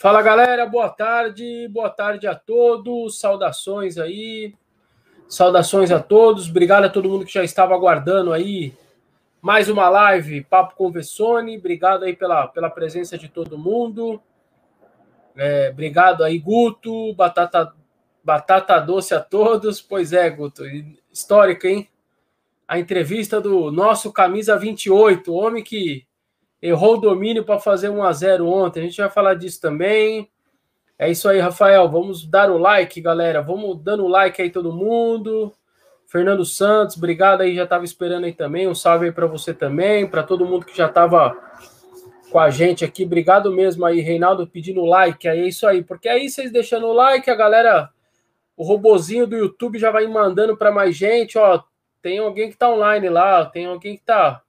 Fala galera, boa tarde, boa tarde a todos, saudações aí, saudações a todos, obrigado a todo mundo que já estava aguardando aí mais uma live, Papo com Vessone, obrigado aí pela, pela presença de todo mundo, é, obrigado aí Guto, batata, batata doce a todos, pois é Guto, histórica hein, a entrevista do nosso camisa 28, homem que errou o domínio para fazer 1 a 0 ontem. A gente vai falar disso também. É isso aí, Rafael. Vamos dar o like, galera. Vamos dando o like aí todo mundo. Fernando Santos, obrigado aí, já estava esperando aí também. Um salve aí para você também, para todo mundo que já estava com a gente aqui. Obrigado mesmo aí, Reinaldo, pedindo like. Aí é isso aí, porque aí vocês deixando o like, a galera, o robozinho do YouTube já vai mandando para mais gente. Ó, tem alguém que está online lá, tem alguém que está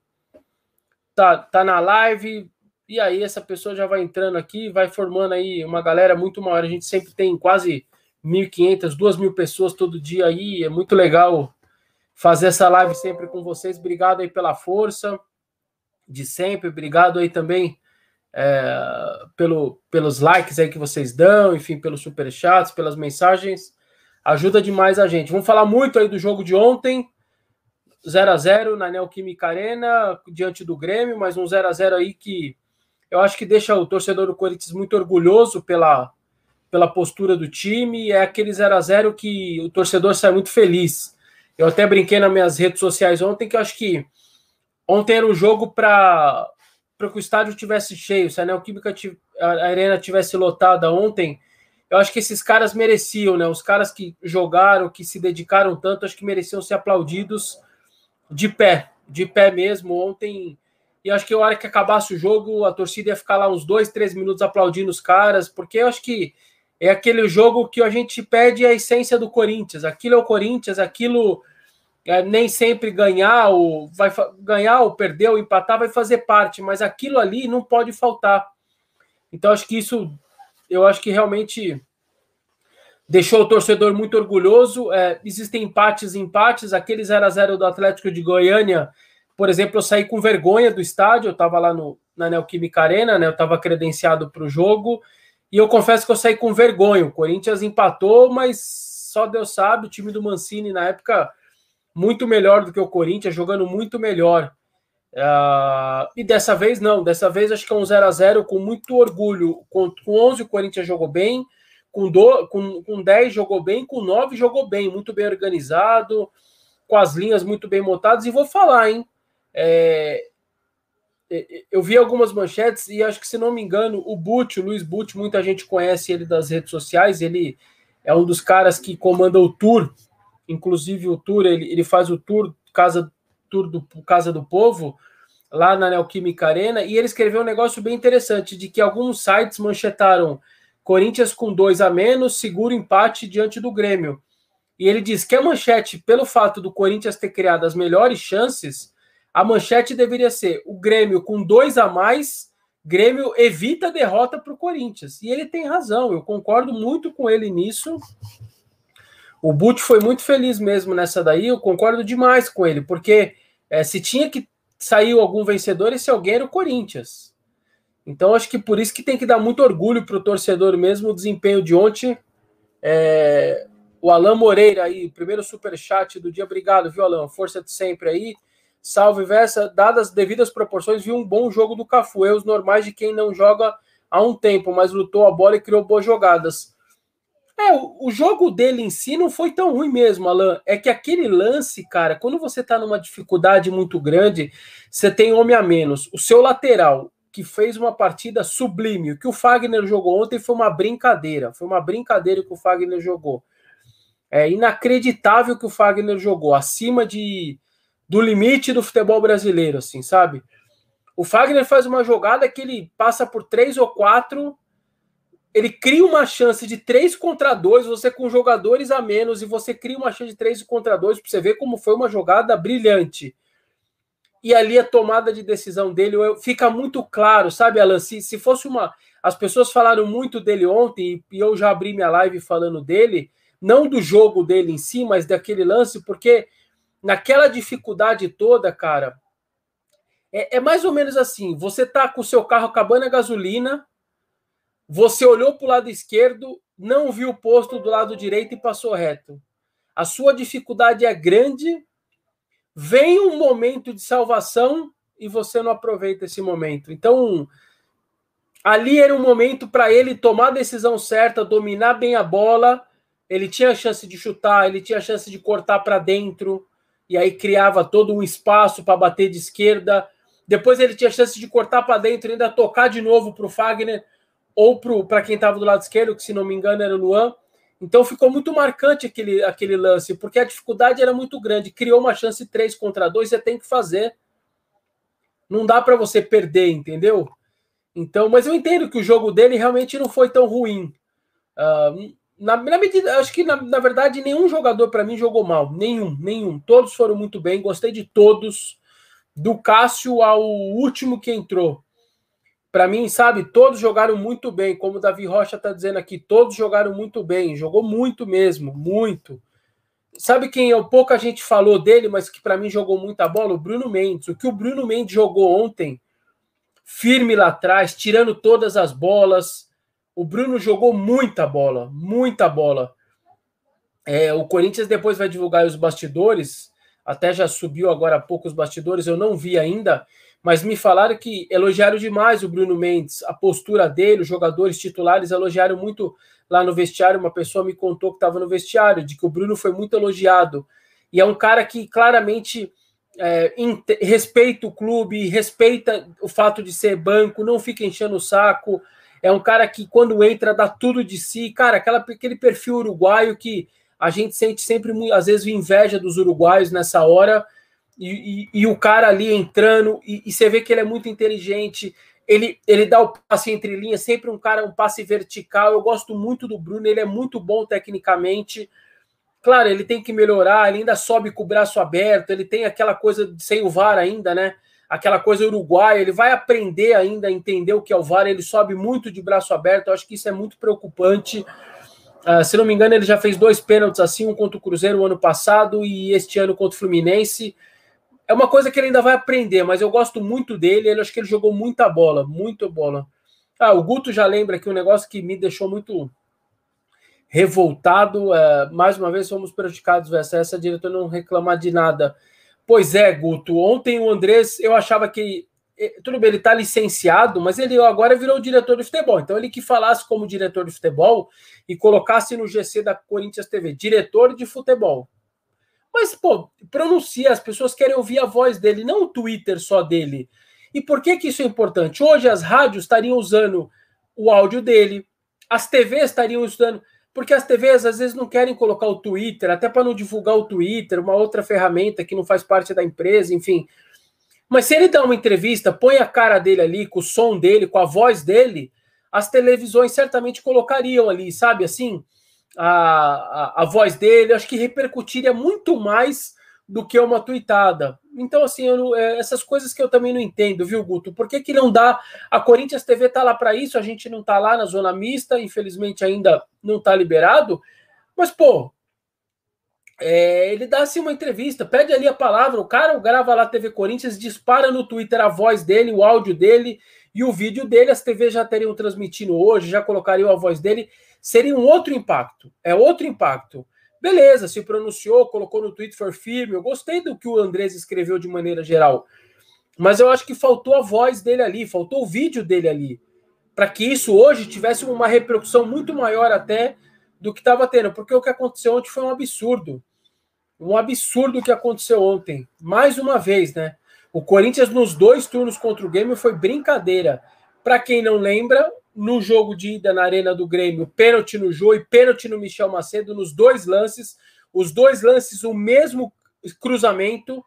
tá, tá na live, e aí essa pessoa já vai entrando aqui, vai formando aí uma galera muito maior. A gente sempre tem quase 1.500, 2.000 pessoas todo dia aí, é muito legal fazer essa live sempre com vocês. Obrigado aí pela força de sempre, obrigado aí também é, pelo, pelos likes aí que vocês dão, enfim, pelos superchats, pelas mensagens, ajuda demais a gente. Vamos falar muito aí do jogo de ontem, 0 a 0 na Neoquímica Arena, diante do Grêmio, mas um 0 a 0 aí que eu acho que deixa o torcedor do Corinthians muito orgulhoso pela, pela postura do time. É aquele 0 a 0 que o torcedor sai muito feliz. Eu até brinquei nas minhas redes sociais ontem que eu acho que ontem era um jogo para que o estádio tivesse cheio. Se a Neoquímica a Arena tivesse lotada ontem, eu acho que esses caras mereciam, né? Os caras que jogaram, que se dedicaram tanto, acho que mereciam ser aplaudidos de pé, de pé mesmo. Ontem, e acho que a hora que acabasse o jogo, a torcida ia ficar lá uns dois, três minutos aplaudindo os caras, porque eu acho que é aquele jogo que a gente pede a essência do Corinthians. Aquilo é o Corinthians, aquilo é, nem sempre ganhar, ou vai ganhar ou perder ou empatar vai fazer parte, mas aquilo ali não pode faltar. Então acho que isso, eu acho que realmente deixou o torcedor muito orgulhoso. É, existem empates e empates. Aquele 0 a 0 do Atlético de Goiânia, por exemplo, eu saí com vergonha do estádio. Eu estava lá no, na Neoquímica Arena, né? Eu estava credenciado para o jogo. E eu confesso que eu saí com vergonha. O Corinthians empatou, mas só Deus sabe. O time do Mancini, na época, muito melhor do que o Corinthians, jogando muito melhor. Uh, e dessa vez não, dessa vez acho que é um 0 a 0 com muito orgulho. Com, com 11 o Corinthians jogou bem, com, do, com, com 10 jogou bem, com 9 jogou bem, muito bem organizado, com as linhas muito bem montadas. E vou falar, hein? É, é, eu vi algumas manchetes e acho que, se não me engano, o Butch, o Luiz Butch, muita gente conhece ele das redes sociais. Ele é um dos caras que comanda o tour, inclusive o tour, ele, ele faz o tour Casa, tour do Casa do Povo lá na Neoquímica Arena. E ele escreveu um negócio bem interessante de que alguns sites manchetaram Corinthians com dois a menos, seguro empate diante do Grêmio. E ele diz que a manchete, pelo fato do Corinthians ter criado as melhores chances, a manchete deveria ser o Grêmio com dois a mais, Grêmio evita a derrota para o Corinthians. E ele tem razão, eu concordo muito com ele nisso. O Butch foi muito feliz mesmo nessa daí, eu concordo demais com ele, porque é, se tinha que sair algum vencedor, esse alguém era o Corinthians. Então, acho que por isso que tem que dar muito orgulho para o torcedor mesmo o desempenho de ontem. É, o Alan Moreira aí, primeiro super chat do dia. Obrigado, viu, Alan? Força de sempre aí. Salve, Versa. Dadas as devidas proporções, vi um bom jogo do Cafu. Erros normais de quem não joga há um tempo, mas lutou a bola e criou boas jogadas. É, o, jogo dele em si não foi tão ruim mesmo, Alan. É que aquele lance, cara, quando você tá numa dificuldade muito grande, você tem homem a menos. O seu lateral que fez uma partida sublime. O que o Fagner jogou ontem foi uma brincadeira. Foi uma brincadeira que o Fagner jogou. É inacreditável que o Fagner jogou, acima de do limite do futebol brasileiro, assim, sabe? O Fagner faz uma jogada que ele passa por três ou quatro, ele cria uma chance de três contra dois, você com jogadores a menos, e você cria uma chance de três contra dois, para você ver como foi uma jogada brilhante e ali a tomada de decisão dele fica muito claro, sabe, Alan? Se, se fosse uma. As pessoas falaram muito dele ontem, e eu já abri minha live falando dele, não do jogo dele em si, mas daquele lance, porque naquela dificuldade toda, cara, é, é mais ou menos assim: você tá com o seu carro acabando a gasolina, Você olhou para o lado esquerdo, não viu o posto do lado direito e passou reto. A sua dificuldade é grande, vem um momento de salvação e você não aproveita esse momento. Então, ali era um momento para ele tomar a decisão certa, dominar bem a bola. Ele tinha a chance de chutar, ele tinha a chance de cortar para dentro, e aí criava todo um espaço para bater de esquerda. Depois ele tinha a chance de cortar para dentro e ainda tocar de novo para o Fagner ou para quem estava do lado esquerdo, que se não me engano era o Luan. Então ficou muito marcante aquele, aquele lance, porque a dificuldade era muito grande. Criou uma chance 3 contra 2, você tem que fazer. Não dá para você perder, entendeu? Então, mas eu entendo que o jogo dele realmente não foi tão ruim. Uh, na, na, medida, acho que na, na verdade nenhum jogador para mim jogou mal, nenhum, nenhum. Todos foram muito bem, gostei de todos, do Cássio ao último que entrou. Para mim, sabe, todos jogaram muito bem, como o Davi Rocha está dizendo aqui, todos jogaram muito bem, jogou muito mesmo, muito. Sabe quem é? Pouca gente falou dele, mas que para mim jogou muita bola? O Bruno Mendes. O que o Bruno Mendes jogou ontem, firme lá atrás, tirando todas as bolas. O Bruno jogou muita bola, muita bola. É, o Corinthians depois vai divulgar os bastidores, até já subiu agora há pouco os bastidores, eu não vi ainda mas me falaram que elogiaram demais o Bruno Mendes, a postura dele, os jogadores titulares elogiaram muito lá no vestiário. Uma pessoa me contou que estava no vestiário, de que o Bruno foi muito elogiado. E é um cara que claramente é, respeita o clube, respeita o fato de ser banco, não fica enchendo o saco. É um cara que, quando entra, dá tudo de si. Cara, aquela, aquele perfil uruguaio que a gente sente sempre, às vezes, inveja dos uruguaios nessa hora e, e, o cara ali entrando, e, e, você vê que ele é muito inteligente, ele, ele dá o passe entre linhas, sempre um cara, um passe vertical. Eu gosto muito do Bruno, ele é muito bom tecnicamente. Claro, ele tem que melhorar, ele ainda sobe com o braço aberto, ele tem aquela coisa sem o VAR ainda, né? Aquela coisa uruguaia, ele vai aprender ainda a entender o que é o VAR, ele sobe muito de braço aberto, eu acho que isso é muito preocupante. Uh, se não me engano, ele já fez dois pênaltis assim, um contra o Cruzeiro o ano passado e este ano contra o Fluminense. É uma coisa que ele ainda vai aprender, mas eu gosto muito dele. Ele acho que ele jogou muita bola, muita bola. Ah, o Guto já lembra aqui um negócio que me deixou muito revoltado. É, mais uma vez fomos prejudicados, essa, essa diretora não reclamar de nada. Pois é, Guto. Ontem o Andrés, eu achava que. Tudo bem, ele está licenciado, mas ele agora virou diretor de futebol. Então, ele que falasse como diretor de futebol e colocasse no GC da Corinthians TV, diretor de futebol. Mas, pô, pronuncia, as pessoas querem ouvir a voz dele, não o Twitter só dele. E por que, que isso é importante? Hoje as rádios estariam usando o áudio dele, as TVs estariam usando. Porque as TVs às vezes não querem colocar o Twitter, até para não divulgar o Twitter, uma outra ferramenta que não faz parte da empresa, enfim. Mas se ele dá uma entrevista, põe a cara dele ali, com o som dele, com a voz dele, as televisões certamente colocariam ali, sabe assim? A, a, a voz dele, acho que repercutiria muito mais do que uma tuitada. Então, assim, eu, é, essas coisas que eu também não entendo, viu, Guto? Por que, que não dá? A Corinthians TV tá lá para isso, a gente não tá lá na zona mista, infelizmente ainda não tá liberado. Mas, pô, é, ele dá assim uma entrevista, pede ali a palavra, o cara grava lá a TV Corinthians, dispara no Twitter a voz dele, o áudio dele e o vídeo dele, as TVs já teriam transmitindo hoje, já colocariam a voz dele seria um outro impacto. É outro impacto. Beleza, se pronunciou, colocou no Twitter, foi firme. Eu gostei do que o Andrés escreveu de maneira geral. Mas eu acho que faltou a voz dele ali, faltou o vídeo dele ali. Para que isso hoje tivesse uma repercussão muito maior até do que estava tendo. Porque o que aconteceu ontem foi um absurdo. Um absurdo o que aconteceu ontem. Mais uma vez, né? O Corinthians nos dois turnos contra o Grêmio foi brincadeira. Para quem não lembra, no jogo de ida na Arena do Grêmio, pênalti no Jô e pênalti no Michel Macedo nos dois lances. Os dois lances, o mesmo cruzamento.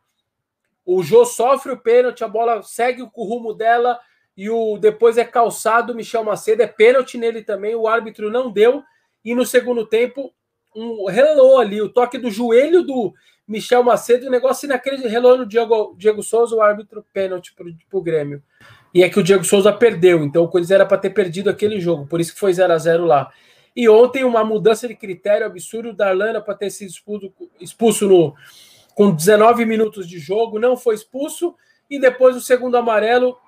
O Jô sofre o pênalti, a bola segue o rumo dela e o depois é calçado. Michel Macedo é pênalti nele também. O árbitro não deu. E no segundo tempo, um relou ali, o toque do joelho do Michel Macedo, o negócio naquele relou no Diego, Diego Souza, o árbitro pênalti para o Grêmio. E é que o Diego Souza perdeu, então o Corinthians era para ter perdido aquele jogo, por isso que foi 0 a 0 lá. E ontem uma mudança de critério absurdo, o Darlan para ter sido expulso, expulso no, com 19 minutos de jogo, não foi expulso, e depois o segundo amarelo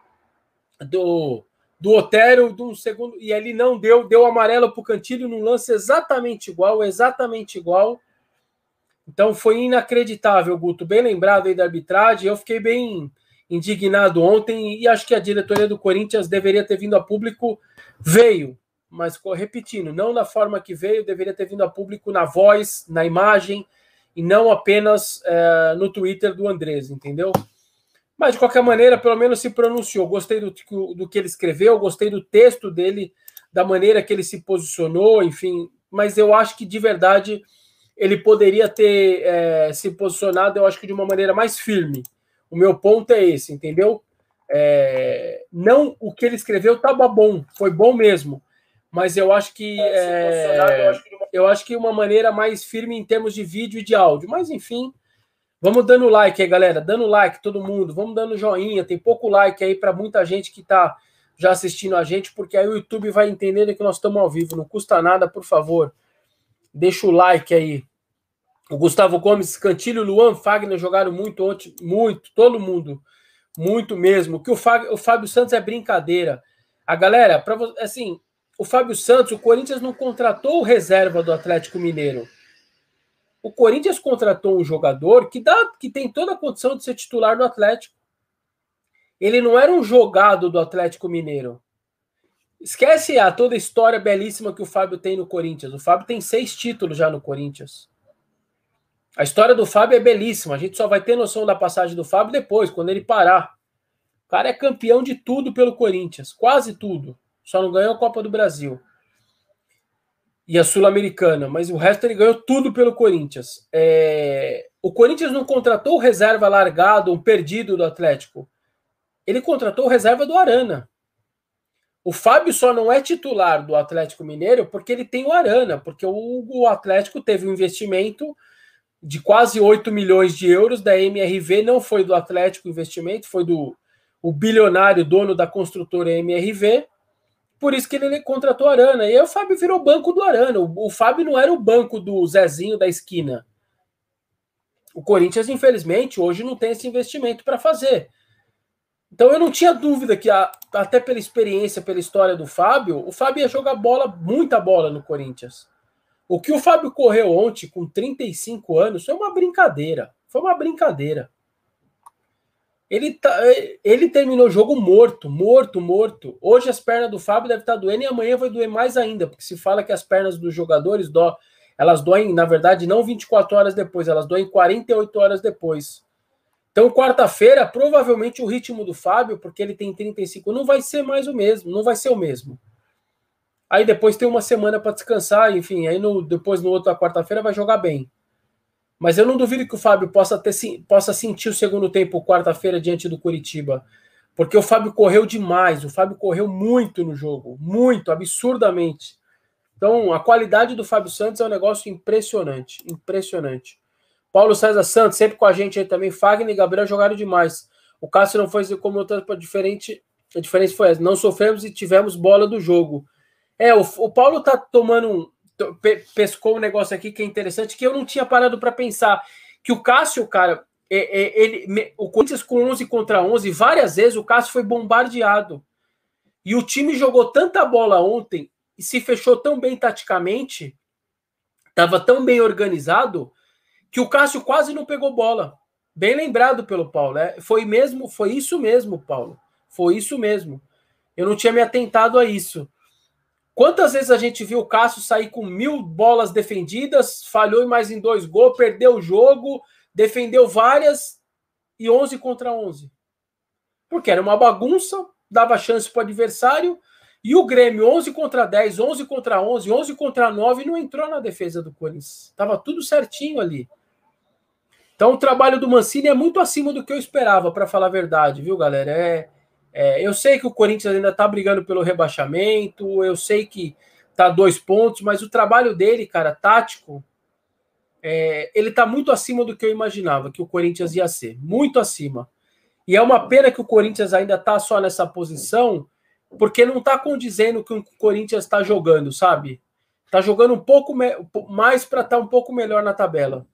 do, do Otero, um segundo, e ele não deu, deu amarelo para o Cantilho num lance exatamente igual, exatamente igual. Então foi inacreditável, Guto. Bem lembrado aí da arbitragem. Eu fiquei bem indignado ontem e acho que a diretoria do Corinthians deveria ter vindo a público. Veio, mas repetindo, não da forma que veio, deveria ter vindo a público na voz, na imagem e não apenas é, no Twitter do Andrés, entendeu? Mas de qualquer maneira, pelo menos se pronunciou. Gostei do, do que ele escreveu, gostei do texto dele, da maneira que ele se posicionou, enfim. Mas eu acho que de verdade ele poderia ter é, se posicionado, eu acho que de uma maneira mais firme. O meu ponto é esse, entendeu? É, não o que ele escreveu estava bom, foi bom mesmo, mas eu acho que é, eu, acho que uma... eu acho que uma maneira mais firme em termos de vídeo e de áudio. Mas enfim, vamos dando like aí, galera, dando like todo mundo, vamos dando joinha. Tem pouco like aí para muita gente que está já assistindo a gente, porque aí o YouTube vai entendendo que nós estamos ao vivo. Não custa nada, por favor Deixa o like aí. O Gustavo Gomes, Cantilho, Luan, Fagner jogaram muito ontem, muito, todo mundo, muito mesmo. Que o, Fábio, o Fábio Santos é brincadeira. A galera, para assim, o Fábio Santos, o Corinthians não contratou o reserva do Atlético Mineiro. O Corinthians contratou um jogador que dá, que tem toda a condição de ser titular do Atlético. Ele não era um jogado do Atlético Mineiro. Esquece a toda a história belíssima que o Fábio tem no Corinthians. O Fábio tem seis títulos já no Corinthians. A história do Fábio é belíssima. A gente só vai ter noção da passagem do Fábio depois, quando ele parar. O cara é campeão de tudo pelo Corinthians, quase tudo. Só não ganhou a Copa do Brasil e a Sul-Americana, mas o resto ele ganhou tudo pelo Corinthians. É... O Corinthians não contratou o reserva largado, um perdido do Atlético. Ele contratou o reserva do Arana. O Fábio só não é titular do Atlético Mineiro porque ele tem o Arana, porque o, o Atlético teve um investimento de quase 8 milhões de euros da MRV, não foi do Atlético investimento, foi do o bilionário dono da construtora MRV, por isso que ele contratou Arana. E aí o Fábio virou banco do Arana. O, o Fábio não era o banco do Zezinho da esquina. O Corinthians, infelizmente, hoje não tem esse investimento para fazer. Então eu não tinha dúvida que, a, até pela experiência, pela história do Fábio, o Fábio ia jogar bola, muita bola no Corinthians. O que o Fábio correu ontem com 35 anos foi uma brincadeira. Foi uma brincadeira. Ele, tá, ele terminou o jogo morto, morto, morto. Hoje as pernas do Fábio devem estar doendo e amanhã vai doer mais ainda, porque se fala que as pernas dos jogadores dó, elas doem, na verdade, não 24 horas depois, elas doem 48 horas depois. Então, quarta-feira, provavelmente o ritmo do Fábio, porque ele tem 35, não vai ser mais o mesmo, não vai ser o mesmo. Aí depois tem uma semana para descansar, enfim, aí no, depois no outra quarta-feira vai jogar bem. Mas eu não duvido que o Fábio possa, ter, possa sentir o segundo tempo quarta-feira diante do Curitiba. Porque o Fábio correu demais, o Fábio correu muito no jogo, muito, absurdamente. Então, a qualidade do Fábio Santos é um negócio impressionante, impressionante. Paulo César Santos, sempre com a gente aí também. Fagner e Gabriel jogaram demais. O Cássio não foi como outro para diferente. A diferença foi essa. Não sofremos e tivemos bola do jogo. É, o, o Paulo tá tomando um. Pescou um negócio aqui que é interessante, que eu não tinha parado para pensar. Que o Cássio, cara, é, é, ele, o Corinthians com 11 contra 11, várias vezes o Cássio foi bombardeado. E o time jogou tanta bola ontem e se fechou tão bem taticamente, estava tão bem organizado, que o Cássio quase não pegou bola. Bem lembrado pelo Paulo. É, foi mesmo, foi isso mesmo, Paulo. Foi isso mesmo. Eu não tinha me atentado a isso. Quantas vezes a gente viu o Cássio sair com mil bolas defendidas, falhou em mais em dois gols, perdeu o jogo, defendeu várias e 11 contra 11? Porque era uma bagunça, dava chance para o adversário, e o Grêmio 11 contra 10, 11 contra 11, 11 contra 9 não entrou na defesa do Corinthians. Tava tudo certinho ali. Então o trabalho do Mancini é muito acima do que eu esperava, para falar a verdade, viu, galera? É, é, eu sei que o Corinthians ainda está brigando pelo rebaixamento, eu sei que tá dois pontos, mas o trabalho dele, cara, tático, é, ele tá muito acima do que eu imaginava que o Corinthians ia ser, muito acima. E é uma pena que o Corinthians ainda tá só nessa posição, porque não tá condizendo com o que o Corinthians está jogando, sabe? Tá jogando um pouco mais para estar tá um pouco melhor na tabela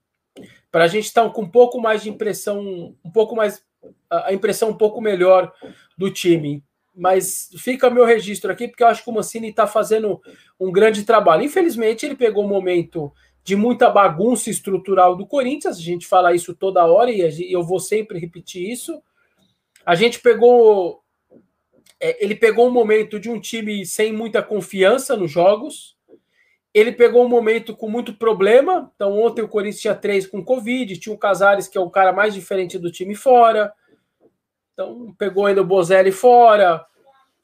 para a gente estar tá com um pouco mais de impressão, um pouco mais a impressão um pouco melhor do time. mas fica meu registro aqui, porque eu acho que o Mancini está fazendo um grande trabalho. Infelizmente, ele pegou um momento de muita bagunça estrutural do Corinthians, a gente fala isso toda hora e eu vou sempre repetir isso. A gente pegou. É, ele pegou um momento de um time sem muita confiança nos jogos. Ele pegou um momento com muito problema. Então, ontem o Corinthians tinha três com Covid, tinha o Casares, que é o cara mais diferente do time fora. Então, pegou ainda o Bozelli fora.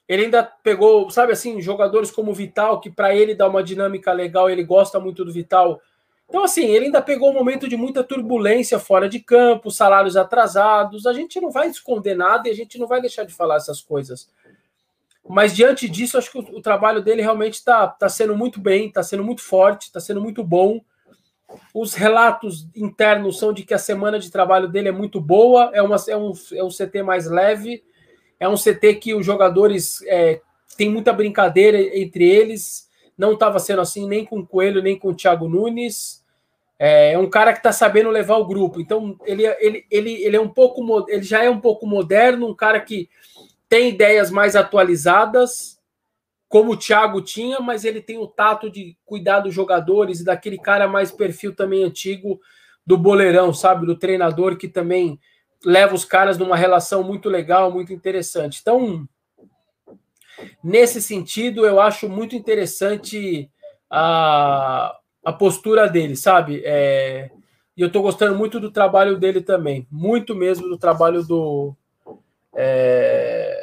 Ele ainda pegou, sabe assim, jogadores como o Vital, que para ele dá uma dinâmica legal, ele gosta muito do Vital. Então, assim, ele ainda pegou um momento de muita turbulência fora de campo, salários atrasados. A gente não vai esconder nada e a gente não vai deixar de falar essas coisas. Mas diante disso, acho que o, o trabalho dele realmente está tá sendo muito bem, está sendo muito forte, está sendo muito bom. Os relatos internos são de que a semana de trabalho dele é muito boa, é, uma, é, um, é um CT mais leve, é um CT que os jogadores é, tem muita brincadeira entre eles. Não estava sendo assim nem com o Coelho, nem com o Thiago Nunes. É, é um cara que está sabendo levar o grupo. Então, ele, ele, ele, ele é um pouco ele já é um pouco moderno, um cara que tem ideias mais atualizadas, como o Thiago tinha, mas ele tem o tato de cuidar dos jogadores e daquele cara mais perfil também antigo do boleirão, sabe? Do treinador que também leva os caras numa relação muito legal, muito interessante. Então, nesse sentido, eu acho muito interessante a, a postura dele, sabe? É, e eu tô gostando muito do trabalho dele também, muito mesmo do trabalho do. É,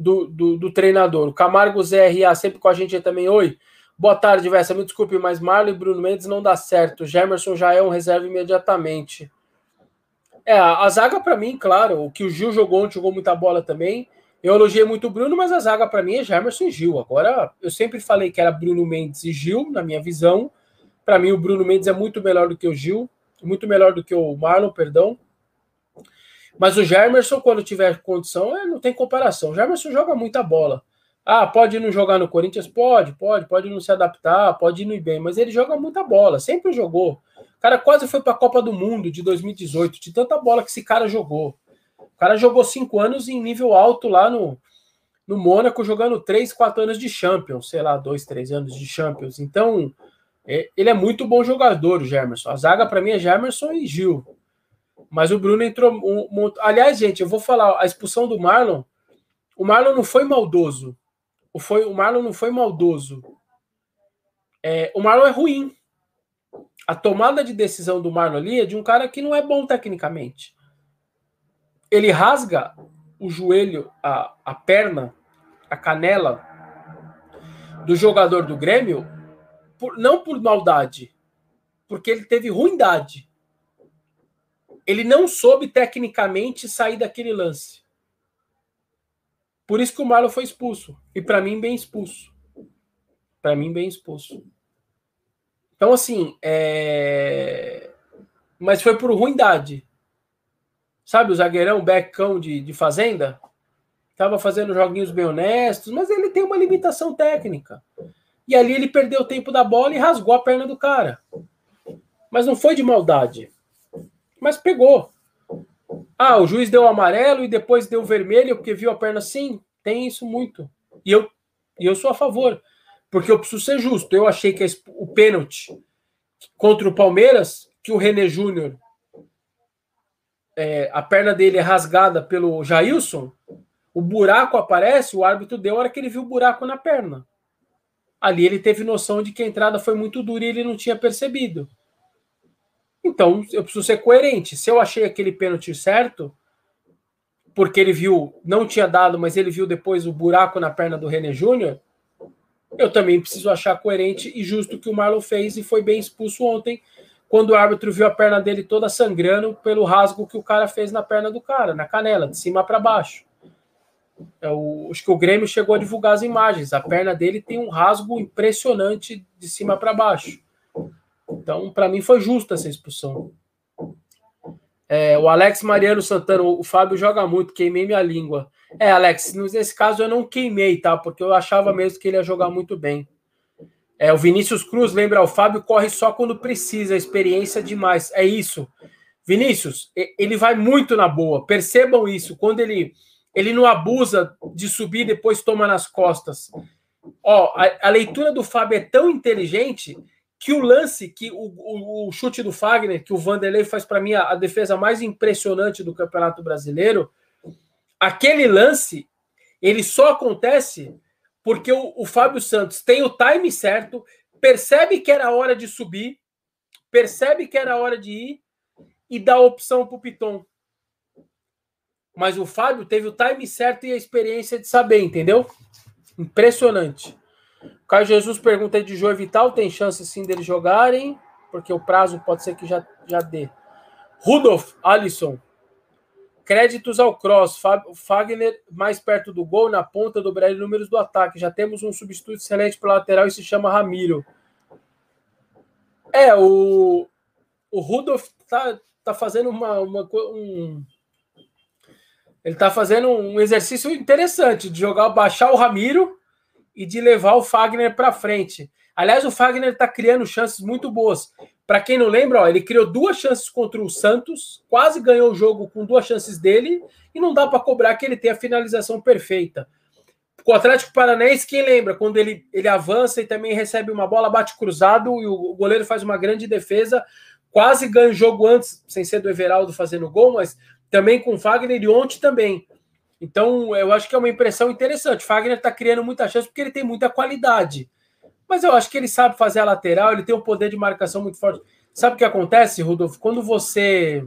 do, do, do, treinador. O Camargo ZRA sempre com a gente também. Oi, boa tarde, Vessa. Me desculpe, mas Marlon e Bruno Mendes não dá certo. Gemerson já é um reserva imediatamente. É, a zaga para mim, claro, o que o Gil jogou ontem, jogou muita bola também. Eu elogiei muito o Bruno, mas a zaga para mim é Gemerson e Gil. Agora, eu sempre falei que era Bruno Mendes e Gil, na minha visão. Para mim, o Bruno Mendes é muito melhor do que o Gil, muito melhor do que o Marlon, perdão. Mas o Germerson, quando tiver condição, é, não tem comparação. O Germerson joga muita bola. Ah, pode não jogar no Corinthians? Pode, pode, pode não se adaptar, pode ir bem, mas ele joga muita bola, sempre jogou. O cara quase foi para a Copa do Mundo de 2018, de tanta bola que esse cara jogou. O cara jogou cinco anos em nível alto lá no, no Mônaco, jogando três, quatro anos de Champions, sei lá, dois, três anos de Champions. Então, é, ele é muito bom jogador, o Germerson. A zaga para mim é Germerson e Gil. Mas o Bruno entrou. Um, um, aliás, gente, eu vou falar, a expulsão do Marlon. O Marlon não foi maldoso. O, foi, o Marlon não foi maldoso. É, o Marlon é ruim. A tomada de decisão do Marlon ali é de um cara que não é bom tecnicamente. Ele rasga o joelho, a, a perna, a canela do jogador do Grêmio, por, não por maldade, porque ele teve ruindade ele não soube tecnicamente sair daquele lance. Por isso que o Marlon foi expulso. E para mim, bem expulso. Para mim, bem expulso. Então, assim, é... mas foi por ruindade. Sabe o zagueirão, becão de, de fazenda? Tava fazendo joguinhos bem honestos, mas ele tem uma limitação técnica. E ali ele perdeu o tempo da bola e rasgou a perna do cara. Mas não foi de maldade mas pegou. Ah, o juiz deu amarelo e depois deu vermelho porque viu a perna. Sim, tem isso muito. E eu, e eu sou a favor, porque eu preciso ser justo. Eu achei que o pênalti contra o Palmeiras, que o René Júnior, é, a perna dele é rasgada pelo Jailson, o buraco aparece, o árbitro deu a hora que ele viu o buraco na perna. Ali ele teve noção de que a entrada foi muito dura e ele não tinha percebido. Então, eu preciso ser coerente. Se eu achei aquele pênalti certo, porque ele viu, não tinha dado, mas ele viu depois o buraco na perna do René Júnior, eu também preciso achar coerente e justo que o Marlon fez e foi bem expulso ontem, quando o árbitro viu a perna dele toda sangrando pelo rasgo que o cara fez na perna do cara, na canela, de cima para baixo. Eu, é acho que o Grêmio chegou a divulgar as imagens. A perna dele tem um rasgo impressionante de cima para baixo. Então, para mim, foi justa essa expulsão. É, o Alex Mariano Santana, o Fábio joga muito, queimei minha língua. É, Alex, nesse caso eu não queimei, tá? Porque eu achava mesmo que ele ia jogar muito bem. É, o Vinícius Cruz lembra, o Fábio corre só quando precisa, experiência demais. É isso. Vinícius, ele vai muito na boa. Percebam isso. Quando ele Ele não abusa de subir depois toma nas costas. Ó, a, a, leitura do Fábio é tão inteligente que o lance, que o, o, o chute do Fagner, que o Vanderlei faz para mim a, a, defesa mais impressionante do Campeonato Brasileiro, aquele lance, ele só acontece porque o, o Fábio Santos tem o time certo, percebe que era hora de subir, percebe que era hora de ir e dá a opção para o Piton. Mas o Fábio teve o time certo e a experiência de saber, entendeu? Impressionante. Caio Jesus pergunta aí de João Vital: tem chance sim deles jogarem? Porque o prazo pode ser que já, já dê. Rudolf Alisson. Créditos ao Cross. Fagner mais perto do gol, na ponta do Breno números do ataque. Já temos um substituto excelente para lateral e se chama Ramiro. É, o, o Rudolf tá, tá fazendo uma, uma um, ele tá fazendo um exercício interessante de jogar, baixar o Ramiro e de levar o Fagner para frente. Aliás, o Fagner está criando chances muito boas. Para quem não lembra, ó, ele criou duas chances contra o Santos, quase ganhou o jogo com duas chances dele, e não dá para cobrar que ele tenha a finalização perfeita. O Atlético Paranaense, quem lembra, quando ele, ele avança e também recebe uma bola, bate cruzado e o goleiro faz uma grande defesa, quase ganha o jogo antes, sem ser do Everaldo fazendo gol, mas também com o Fagner e ontem também. Então, eu acho que é uma impressão interessante. O Fagner está criando muita chance porque ele tem muita qualidade. Mas eu acho que ele sabe fazer a lateral, ele tem um poder de marcação muito forte. Sabe o que acontece, Rudolfo? Quando você.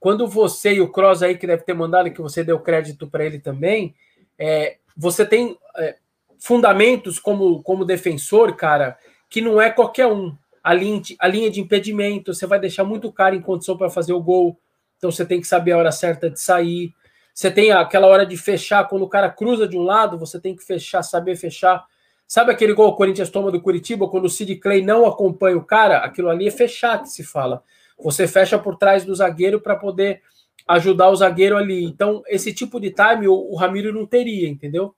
Quando você e o Cross aí, que deve ter mandado, que você deu crédito para ele também, é, você tem é, fundamentos como, como defensor, cara, que não é qualquer um a linha, de, a linha de impedimento, você vai deixar muito cara em condição para fazer o gol. Então você tem que saber a hora certa de sair. Você tem aquela hora de fechar, quando o cara cruza de um lado, você tem que fechar, saber fechar. Sabe aquele gol o Corinthians toma do Curitiba, quando o Sid Clay não acompanha o cara? Aquilo ali é fechar que se fala. Você fecha por trás do zagueiro para poder ajudar o zagueiro ali. Então, esse tipo de time o, o Ramiro não teria, entendeu?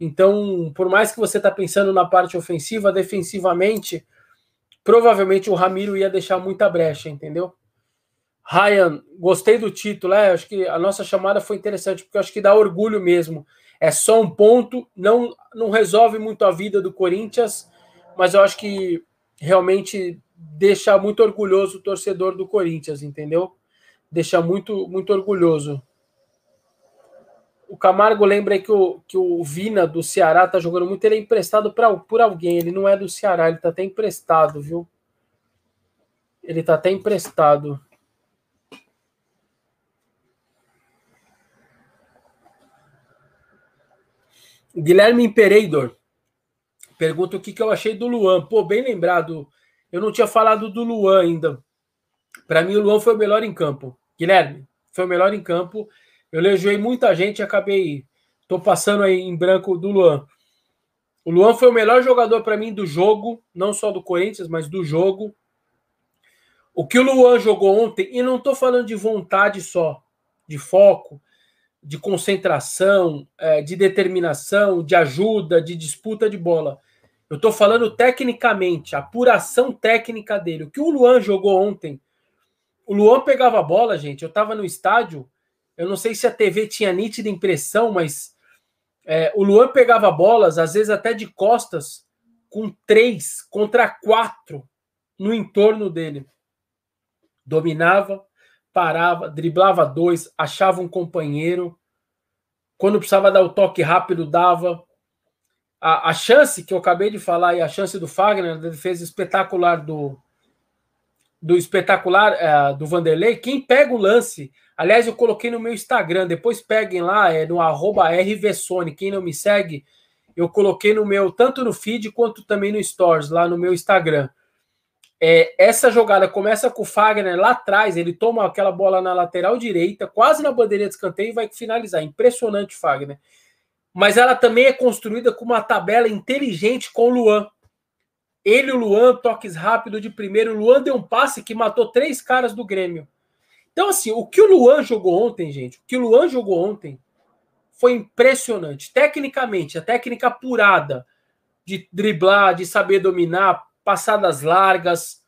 Então, por mais que você está pensando na parte ofensiva, defensivamente, provavelmente o Ramiro ia deixar muita brecha, entendeu? Ryan, gostei do título, é, acho que a nossa chamada foi interessante, porque acho que dá orgulho mesmo. É só um ponto, não, não resolve muito a vida do Corinthians, mas eu acho que realmente deixa muito orgulhoso o torcedor do Corinthians, entendeu? Deixa muito, muito orgulhoso. O Camargo lembra que o, que o Vina do Ceará tá jogando muito. Ele é emprestado pra, por alguém. Ele não é do Ceará, ele tá até emprestado, viu? Ele tá até emprestado. Guilherme Imperador pergunta o que, que eu achei do Luan. Pô, bem lembrado. Eu não tinha falado do Luan ainda. Para mim, o Luan foi o melhor em campo. Guilherme, foi o melhor em campo. Eu elogiei muita gente e acabei. Tô passando aí em branco do Luan. O Luan foi o melhor jogador para mim do jogo, não só do Corinthians, mas do jogo. O que o Luan jogou ontem, e não tô falando de vontade só, de foco, de concentração, é, de determinação, de ajuda, de disputa de bola. Eu tô falando tecnicamente, a apuração técnica dele. O que o Luan jogou ontem. O Luan pegava a bola, gente. Eu tava no estádio, eu não sei se a TV tinha nítida impressão, mas é, o Luan pegava bolas, às vezes até de costas, com três contra quatro no entorno dele. Dominava, parava, driblava dois, achava um companheiro. Quando precisava dar o toque rápido, dava. A, a chance que eu acabei de falar e a chance do Fagner, da defesa espetacular do, do espetacular uh, do Vanderlei, quem pega o lance, aliás, eu coloquei no meu Instagram, depois peguem lá, é no arroba RVSone, quem não me segue, eu coloquei no meu, tanto no feed quanto também no Stories, lá no meu Instagram. É, essa jogada começa com o Fagner lá atrás, ele toma aquela bola na lateral direita, quase na bandeirinha de escanteio e vai finalizar. Impressionante, Fagner. Mas ela também é construída com uma tabela inteligente com o Luan. Ele o Luan, toques rápido de primeiro. O Luan deu um passe que matou três caras do Grêmio. Então, assim, o que o Luan jogou ontem, gente, o que o Luan jogou ontem foi impressionante. Tecnicamente, a técnica apurada de driblar, de saber dominar, passadas largas.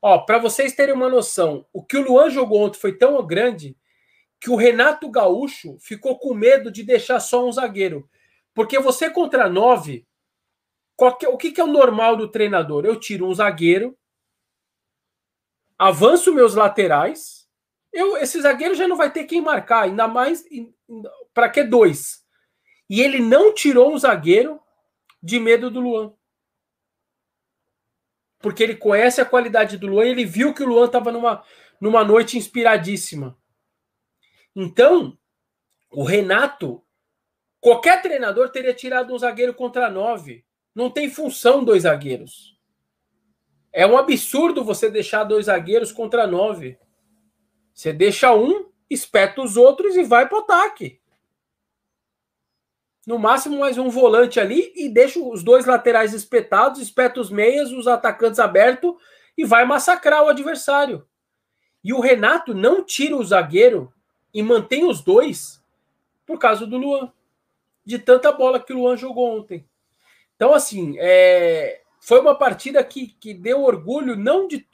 Ó, para vocês terem uma noção, o que o Luan jogou ontem foi tão grande que o Renato Gaúcho ficou com medo de deixar só um zagueiro. Porque você contra nove, qualquer, o que, que é o normal do treinador? Eu tiro um zagueiro, avanço meus laterais, eu, esse zagueiro já não vai ter quem marcar, ainda mais para que dois. E ele não tirou um zagueiro de medo do Luan. Porque ele conhece a qualidade do Luan e ele viu que o Luan estava numa, numa noite inspiradíssima. Então, o Renato, qualquer treinador teria tirado um zagueiro contra nove. Não tem função dois zagueiros. É um absurdo você deixar dois zagueiros contra nove. Você deixa um, espeta os outros e vai para o ataque. No máximo, mais um volante ali e deixa os dois laterais espetados, espeta os meias, os atacantes abertos e vai massacrar o adversário. E o Renato não tira o zagueiro e mantém os dois por causa do Luan. De tanta bola que o Luan jogou ontem. Então, assim, é, foi uma partida que, que deu orgulho, não de,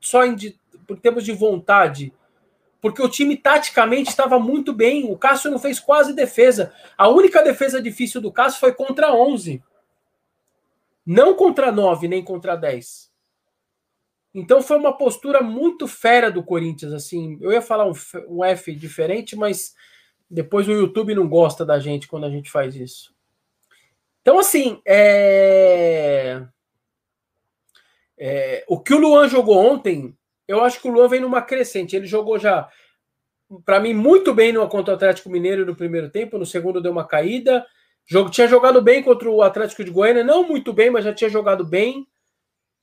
só em, de, por termos de vontade, porque o time taticamente estava muito bem. O Cássio não fez quase defesa. A única defesa difícil do Cássio foi contra 11. Não contra 9, nem contra 10. Então foi uma postura muito fera do Corinthians. assim. Eu ia falar um, um F diferente, mas depois o YouTube não gosta da gente quando a gente faz isso. Então, assim, é... É... o que o Luan jogou ontem eu acho que o Luan vem numa crescente. Ele jogou já, para mim, muito bem no contra o Atlético Mineiro no primeiro tempo, no segundo deu uma caída. Jogo, tinha jogado bem contra o Atlético de Goiânia, não muito bem, mas já tinha jogado bem.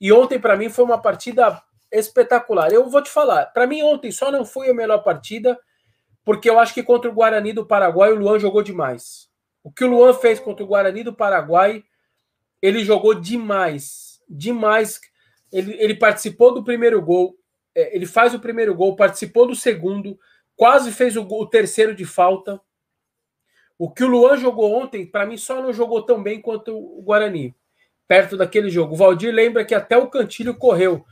E ontem, para mim, foi uma partida espetacular. Eu vou te falar, para mim, ontem só não foi a melhor partida, porque eu acho que contra o Guarani do Paraguai o Luan jogou demais. O que o Luan fez contra o Guarani do Paraguai, ele jogou demais. Demais. Ele, ele participou do primeiro gol, é, ele faz o primeiro gol, participou do segundo, quase fez o, gol, o terceiro de falta. O que o Luan jogou ontem, para mim, só não jogou tão bem quanto o Guarani, perto daquele jogo. O Valdir lembra que até o Cantilho correu.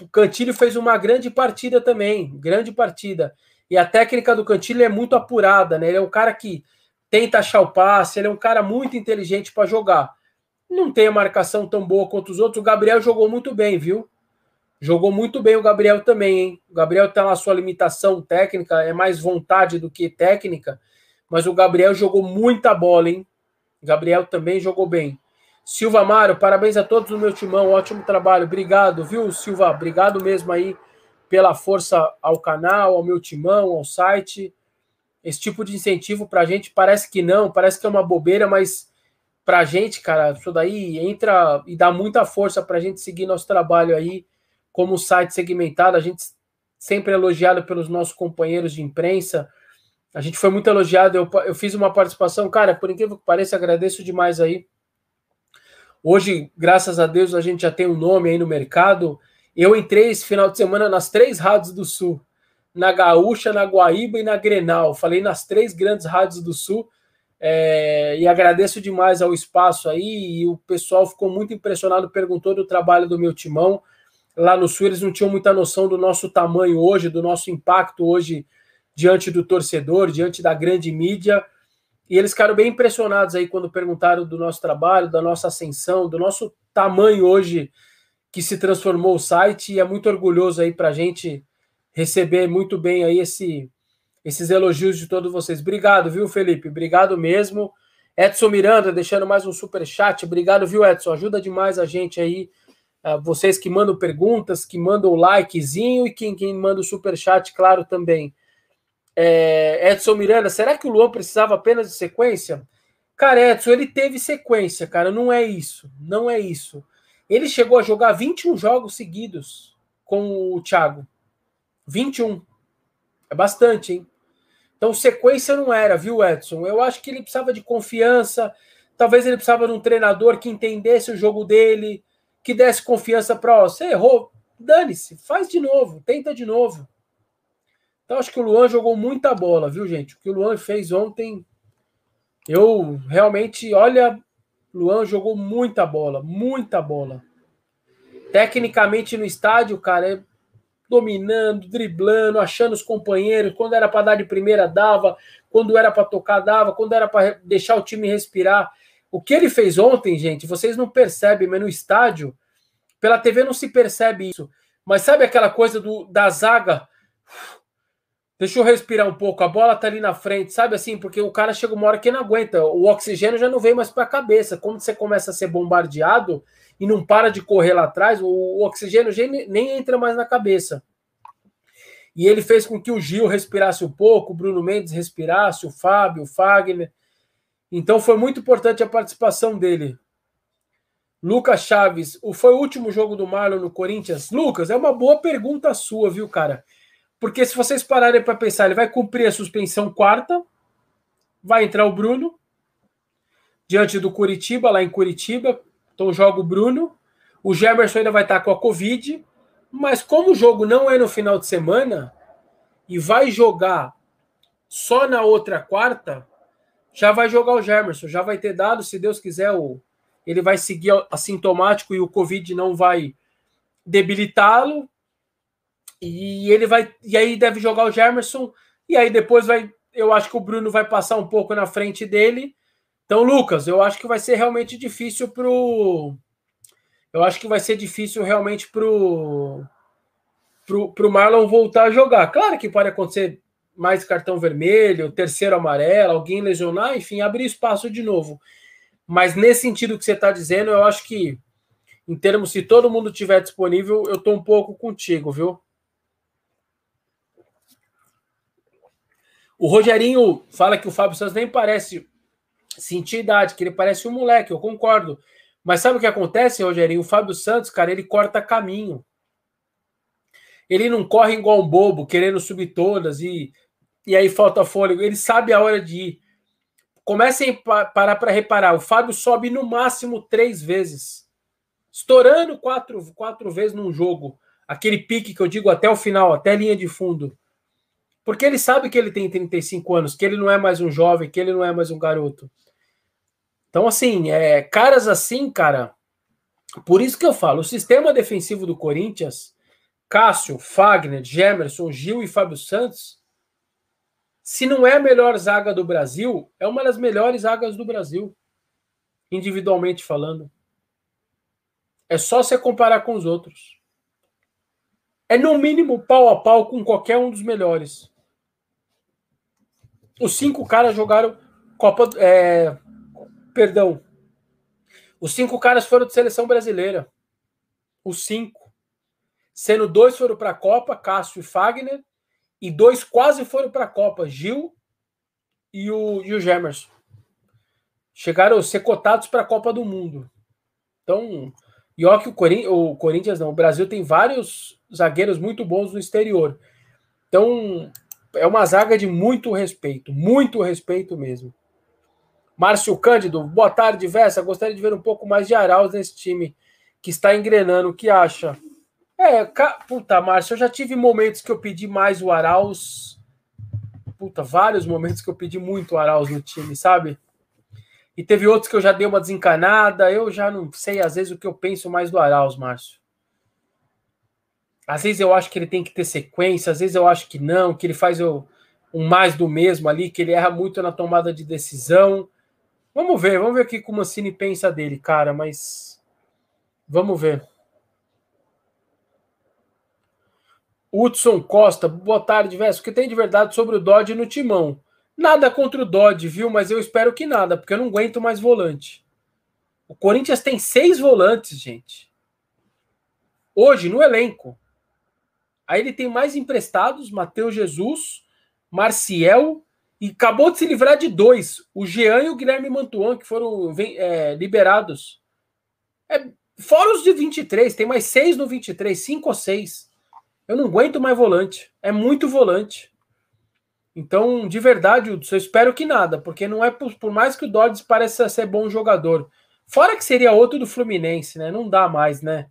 O Cantilho fez uma grande partida também, grande partida. E a técnica do Cantilho é muito apurada, né? Ele é um cara que tenta achar o passe, ele é um cara muito inteligente para jogar. Não tem a marcação tão boa quanto os outros. O Gabriel jogou muito bem, viu? Jogou muito bem o Gabriel também, hein? O Gabriel tem tá a sua limitação técnica, é mais vontade do que técnica, mas o Gabriel jogou muita bola, hein? O Gabriel também jogou bem. Silva Amaro, parabéns a todos do meu timão, ótimo trabalho. Obrigado, viu, Silva? Obrigado mesmo aí pela força ao canal, ao meu timão, ao site. Esse tipo de incentivo pra gente parece que não, parece que é uma bobeira, mas pra gente, cara, isso daí entra e dá muita força pra gente seguir nosso trabalho aí como site segmentado, a gente sempre é elogiado pelos nossos companheiros de imprensa. A gente foi muito elogiado. Eu, eu fiz uma participação, cara, por incrível que pareça, agradeço demais aí. Hoje, graças a Deus, a gente já tem um nome aí no mercado. Eu entrei esse final de semana nas três rádios do Sul, na Gaúcha, na Guaíba e na Grenal. Falei nas três grandes rádios do Sul. É, e agradeço demais ao espaço aí. E o pessoal ficou muito impressionado, perguntou do trabalho do meu timão lá no Sul eles não tinham muita noção do nosso tamanho hoje, do nosso impacto hoje diante do torcedor, diante da grande mídia. E eles ficaram bem impressionados aí quando perguntaram do nosso trabalho, da nossa ascensão, do nosso tamanho hoje que se transformou o site. E é muito orgulhoso aí para a gente receber muito bem aí esse, esses elogios de todos vocês. Obrigado, viu, Felipe? Obrigado mesmo. Edson Miranda deixando mais um super chat. Obrigado, viu, Edson? Ajuda demais a gente aí vocês que mandam perguntas, que mandam o likezinho e quem, quem manda o super chat, claro, também. É, Edson Miranda, será que o Luan precisava apenas de sequência? Cara, Edson, ele teve sequência, cara, não é isso, não é isso. Ele chegou a jogar 21 jogos seguidos com o Thiago. 21. É bastante, hein? Então, sequência não era, viu, Edson? Eu acho que ele precisava de confiança. Talvez ele precisava de um treinador que entendesse o jogo dele, que desse confiança para você errou, dane-se, faz de novo, tenta de novo. Então acho que o Luan jogou muita bola, viu, gente? O que o Luan fez ontem, eu realmente, olha, Luan jogou muita bola, muita bola. Tecnicamente no estádio, cara, é, dominando, driblando, achando os companheiros. Quando era para dar de primeira, dava. Quando era para tocar, dava. Quando era para deixar o time respirar. O que ele fez ontem, gente, vocês não percebem, mas no estádio, pela TV não se percebe isso. Mas sabe aquela coisa do, da zaga? Deixa eu respirar um pouco. A bola tá ali na frente, sabe assim? Porque o cara chega uma hora que não aguenta. O oxigênio já não vem mais para a cabeça. Quando você começa a ser bombardeado e não para de correr lá atrás, o oxigênio nem entra mais na cabeça. E ele fez com que o Gil respirasse um pouco, o Bruno Mendes respirasse, o Fábio, o Fagner. Então foi muito importante a participação dele. Lucas Chaves, o foi o último jogo do Marlon no Corinthians? Lucas, é uma boa pergunta sua, viu, cara? Porque se vocês pararem para pensar, ele vai cumprir a suspensão quarta, vai entrar o Bruno diante do Curitiba, lá em Curitiba. Então joga o Bruno. O Gemerson ainda vai estar com a Covid. Mas como o jogo não é no final de semana e vai jogar só na outra quarta, já vai jogar o Gemerson, já vai ter dado, se Deus quiser, o, ele vai seguir assintomático e o Covid não vai debilitá-lo. E ele vai. E aí deve jogar o Gemerson. E aí depois vai. Eu acho que o Bruno vai passar um pouco na frente dele. Então, Lucas, eu acho que vai ser realmente difícil pro. Eu acho que vai ser difícil realmente pro. Pro, pro Marlon voltar a jogar. Claro que pode acontecer mais cartão vermelho, terceiro amarelo, alguém lesionar, enfim, abrir espaço de novo. Mas nesse sentido que você está dizendo, eu acho que, em termos, se todo mundo tiver disponível, eu estou um pouco contigo, viu? O Rogerinho fala que o Fábio Santos nem parece sentir idade, que ele parece um moleque, eu concordo. Mas sabe o que acontece, Rogerinho? O Fábio Santos, cara, ele corta caminho. Ele não corre igual um bobo, querendo subir todas e, e aí falta fôlego. Ele sabe a hora de ir. Comecem a parar para reparar. O Fábio sobe no máximo três vezes. Estourando quatro, quatro vezes num jogo. Aquele pique que eu digo até o final, até linha de fundo. Porque ele sabe que ele tem 35 anos, que ele não é mais um jovem, que ele não é mais um garoto. Então, assim, é, caras assim, cara. Por isso que eu falo, o sistema defensivo do Corinthians, Cássio, Fagner, Gemerson, Gil e Fábio Santos, se não é a melhor zaga do Brasil, é uma das melhores zagas do Brasil, individualmente falando. É só você comparar com os outros. É no mínimo pau a pau com qualquer um dos melhores. Os cinco caras jogaram Copa. É, perdão. Os cinco caras foram de seleção brasileira. Os cinco. Sendo dois foram para a Copa, Cássio e Fagner, e dois quase foram para a Copa, Gil e o, e o Gemerson. Chegaram a ser cotados para a Copa do Mundo. Então, e ó que o, Corin o Corinthians não, o Brasil tem vários zagueiros muito bons no exterior. Então, é uma zaga de muito respeito, muito respeito mesmo. Márcio Cândido, boa tarde, Vessa. Gostaria de ver um pouco mais de Arauz nesse time que está engrenando. O que acha? É, ca... puta, Márcio, eu já tive momentos que eu pedi mais o Arauz. Puta, vários momentos que eu pedi muito o Arauz no time, sabe? E teve outros que eu já dei uma desencanada. Eu já não sei, às vezes, o que eu penso mais do Arauz, Márcio. Às vezes eu acho que ele tem que ter sequência, às vezes eu acho que não, que ele faz o, um mais do mesmo ali, que ele erra muito na tomada de decisão. Vamos ver, vamos ver o que o Mancini pensa dele, cara, mas vamos ver. Hudson Costa, boa tarde, Verso. O que tem de verdade sobre o Dodge no timão? Nada contra o Dodge, viu? Mas eu espero que nada, porque eu não aguento mais volante. O Corinthians tem seis volantes, gente. Hoje, no elenco. Aí ele tem mais emprestados, Matheus Jesus, Marcial, e acabou de se livrar de dois, o Jean e o Guilherme Mantuan, que foram é, liberados. É, fora os de 23, tem mais seis no 23, cinco ou seis. Eu não aguento mais volante. É muito volante. Então, de verdade, eu espero que nada, porque não é por, por mais que o Dodds pareça ser bom jogador. Fora que seria outro do Fluminense, né? Não dá mais, né?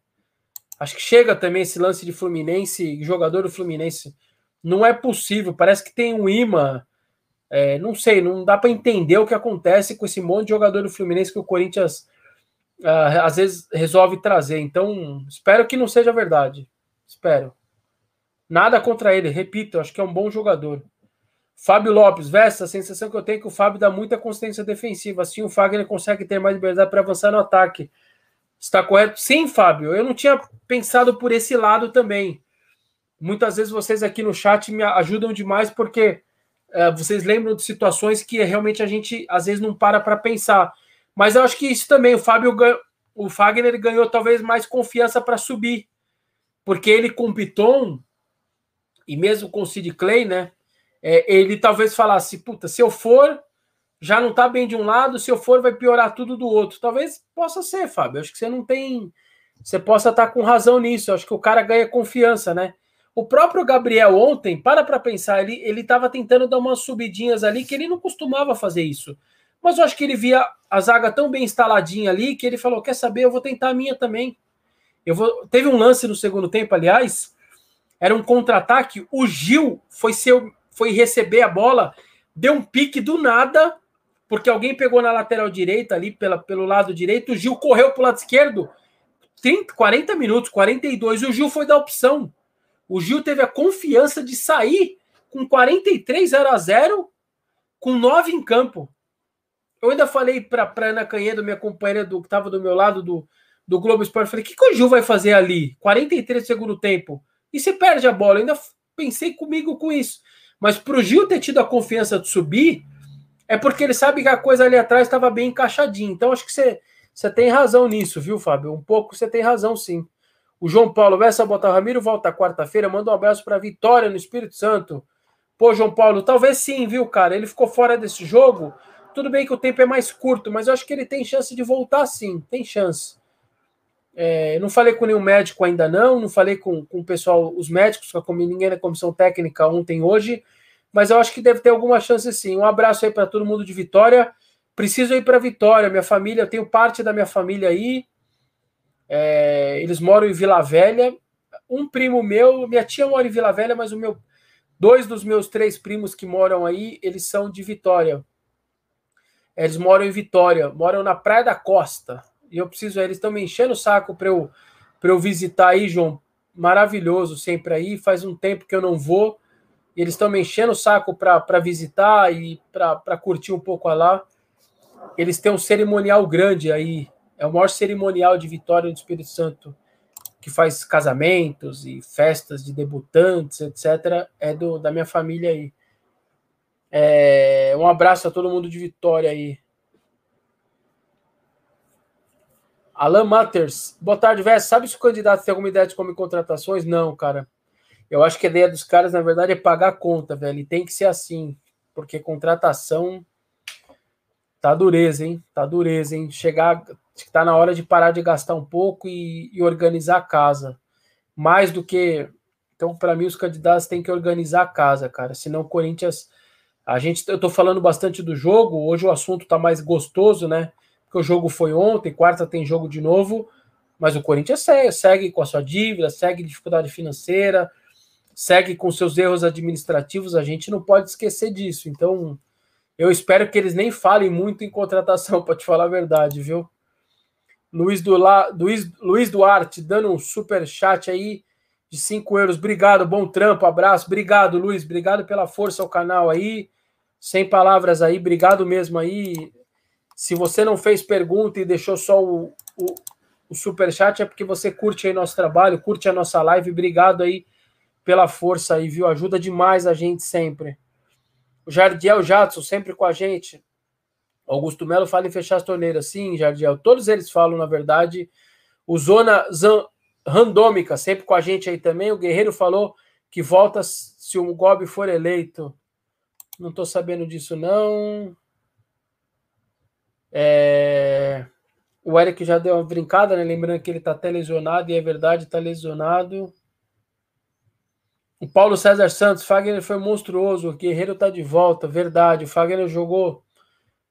Acho que chega também esse lance de Fluminense, jogador do Fluminense. Não é possível, parece que tem um imã. É, não sei, não dá para entender o que acontece com esse monte de jogador do Fluminense que o Corinthians uh, às vezes resolve trazer. Então, espero que não seja verdade. Espero. Nada contra ele, repito, acho que é um bom jogador. Fábio Lopes, Vesta, a sensação que eu tenho é que o Fábio dá muita consistência defensiva. Assim o Fagner consegue ter mais liberdade para avançar no ataque. Está correto? Sim, Fábio. Eu não tinha pensado por esse lado também. Muitas vezes vocês aqui no chat me ajudam demais porque é, vocês lembram de situações que realmente a gente às vezes não para para pensar. Mas eu acho que isso também, o Fábio, o Fagner ganhou talvez mais confiança para subir. Porque ele com o Piton, e mesmo com o Sid Clay, né? é, ele talvez falasse: puta, se eu for, já não tá bem de um lado, se eu for, vai piorar tudo do outro. Talvez possa ser, Fábio. Acho que você não tem. Você possa estar tá com razão nisso. Acho que o cara ganha confiança, né? O próprio Gabriel ontem, para para pensar, ele ele estava tentando dar umas subidinhas ali que ele não costumava fazer isso. Mas eu acho que ele via a zaga tão bem instaladinha ali que ele falou: quer saber, eu vou tentar a minha também. Eu vou. Teve um lance no segundo tempo, aliás, era um contra-ataque. O Gil foi ser foi receber a bola, deu um pique do nada, porque alguém pegou na lateral direita, ali pela, pelo lado direito, o Gil correu para o lado esquerdo, 30, 40 minutos, 42, o Gil foi da opção. O Gil teve a confiança de sair com 43 0 a 0 com 9 em campo. Eu ainda falei para Ana Canhedo, minha companheira do, que estava do meu lado do, do Globo Esporte, falei: o que, que o Gil vai fazer ali? 43 segundo tempo. E se perde a bola? Eu ainda pensei comigo com isso. Mas para o Gil ter tido a confiança de subir, é porque ele sabe que a coisa ali atrás estava bem encaixadinha. Então acho que você, você tem razão nisso, viu, Fábio? Um pouco você tem razão, sim. O João Paulo Vessa Botar Ramiro volta quarta-feira. Manda um abraço para Vitória no Espírito Santo. Pô, João Paulo, talvez sim, viu, cara? Ele ficou fora desse jogo. Tudo bem que o tempo é mais curto, mas eu acho que ele tem chance de voltar sim. Tem chance. É, não falei com nenhum médico ainda não, não falei com, com o pessoal, os médicos, com ninguém da comissão técnica ontem hoje, mas eu acho que deve ter alguma chance sim. Um abraço aí para todo mundo de Vitória. Preciso ir para Vitória, minha família, eu tenho parte da minha família aí. É, eles moram em Vila Velha. Um primo meu, minha tia mora em Vila Velha, mas o meu, dois dos meus três primos que moram aí, eles são de Vitória. Eles moram em Vitória, moram na Praia da Costa e eu preciso, eles estão me enchendo o saco para eu, eu visitar aí, João. Maravilhoso sempre aí. Faz um tempo que eu não vou. E eles estão me enchendo o saco para visitar e para curtir um pouco lá. Eles têm um cerimonial grande aí. É o maior cerimonial de Vitória do Espírito Santo, que faz casamentos e festas de debutantes, etc. É do, da minha família aí. É, um abraço a todo mundo de Vitória aí. Alan Matters, boa tarde, Vess. Sabe se o candidato tem alguma ideia de como contratações? Não, cara. Eu acho que a ideia dos caras, na verdade, é pagar a conta, velho. E tem que ser assim, porque contratação tá dureza, hein? Tá dureza, hein? Chegar, tá na hora de parar de gastar um pouco e, e organizar a casa. Mais do que. Então, para mim, os candidatos têm que organizar a casa, cara. Senão, o Corinthians. A gente, eu tô falando bastante do jogo. Hoje o assunto tá mais gostoso, né? Porque o jogo foi ontem, quarta tem jogo de novo, mas o Corinthians segue, segue com a sua dívida, segue dificuldade financeira, segue com seus erros administrativos, a gente não pode esquecer disso. Então, eu espero que eles nem falem muito em contratação, para te falar a verdade, viu? Luiz, Dula, Luiz, Luiz Duarte dando um super chat aí de 5 euros. Obrigado, bom trampo, abraço. Obrigado, Luiz. Obrigado pela força ao canal aí. Sem palavras aí, obrigado mesmo aí. Se você não fez pergunta e deixou só o, o, o super chat, é porque você curte aí nosso trabalho, curte a nossa live. Obrigado aí pela força aí, viu? Ajuda demais a gente sempre. O Jardiel Jadson sempre com a gente. Augusto Melo fala em fechar as torneiras. Sim, Jardiel. Todos eles falam, na verdade. O Zona Zan, Randômica, sempre com a gente aí também. O Guerreiro falou que volta se o Gobi for eleito. Não estou sabendo disso, não. É... O Eric já deu uma brincada, né? Lembrando que ele está até lesionado, e é verdade, está lesionado. O Paulo César Santos, Fagner foi monstruoso, o Guerreiro está de volta, verdade. O Fagner jogou,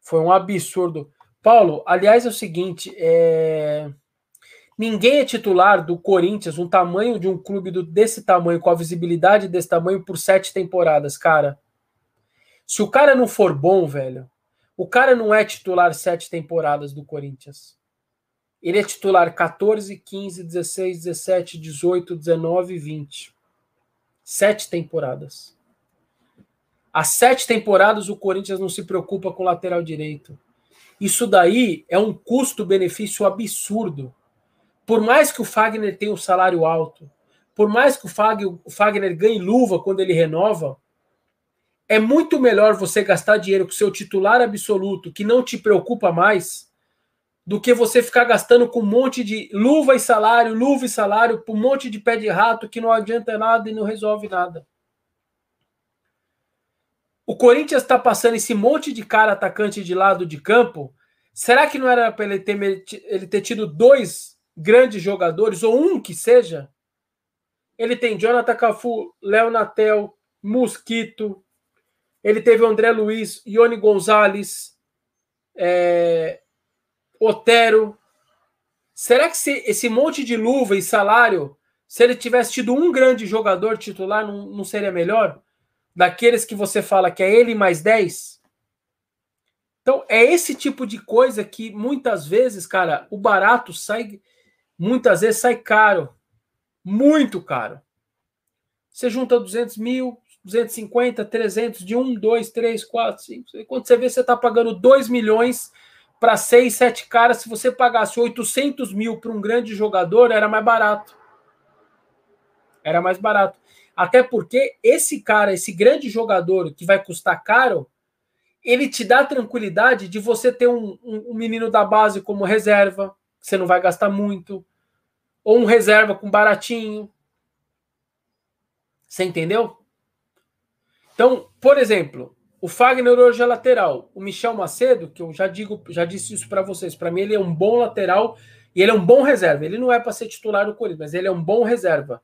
foi um absurdo. Paulo, aliás, é o seguinte: é... ninguém é titular do Corinthians, um tamanho de um clube do, desse tamanho, com a visibilidade desse tamanho, por sete temporadas, cara. Se o cara não for bom, velho, o cara não é titular sete temporadas do Corinthians. Ele é titular 14, 15, 16, 17, 18, 19 e 20. Sete temporadas. Há sete temporadas o Corinthians não se preocupa com o lateral direito. Isso daí é um custo-benefício absurdo. Por mais que o Fagner tenha um salário alto, por mais que o Fagner ganhe luva quando ele renova, é muito melhor você gastar dinheiro com seu titular absoluto, que não te preocupa mais, do que você ficar gastando com um monte de luva e salário, luva e salário, com um monte de pé de rato que não adianta nada e não resolve nada. O Corinthians está passando esse monte de cara atacante de lado de campo. Será que não era para ele ter, ele ter tido dois grandes jogadores, ou um que seja? Ele tem Jonathan Cafu, Léo Natel, Mosquito, ele teve o André Luiz, Ione Gonzalez, é, Otero. Será que se, esse monte de luva e salário, se ele tivesse tido um grande jogador titular, não, não seria melhor? Daqueles que você fala que é ele mais 10? Então, é esse tipo de coisa que muitas vezes, cara, o barato sai, muitas vezes sai caro. Muito caro. Você junta 200 mil, 250, 300, de 1, 2, 3, 4, 5. Quando você vê, você está pagando 2 milhões para 6, 7 caras. Se você pagasse 800 mil para um grande jogador, era mais barato. Era mais barato. Até porque esse cara, esse grande jogador que vai custar caro, ele te dá tranquilidade de você ter um, um, um menino da base como reserva, que você não vai gastar muito, ou um reserva com baratinho. Você entendeu? Então, por exemplo, o Fagner hoje é lateral. O Michel Macedo, que eu já digo, já disse isso para vocês, para mim ele é um bom lateral e ele é um bom reserva. Ele não é para ser titular do Corinthians, mas ele é um bom reserva.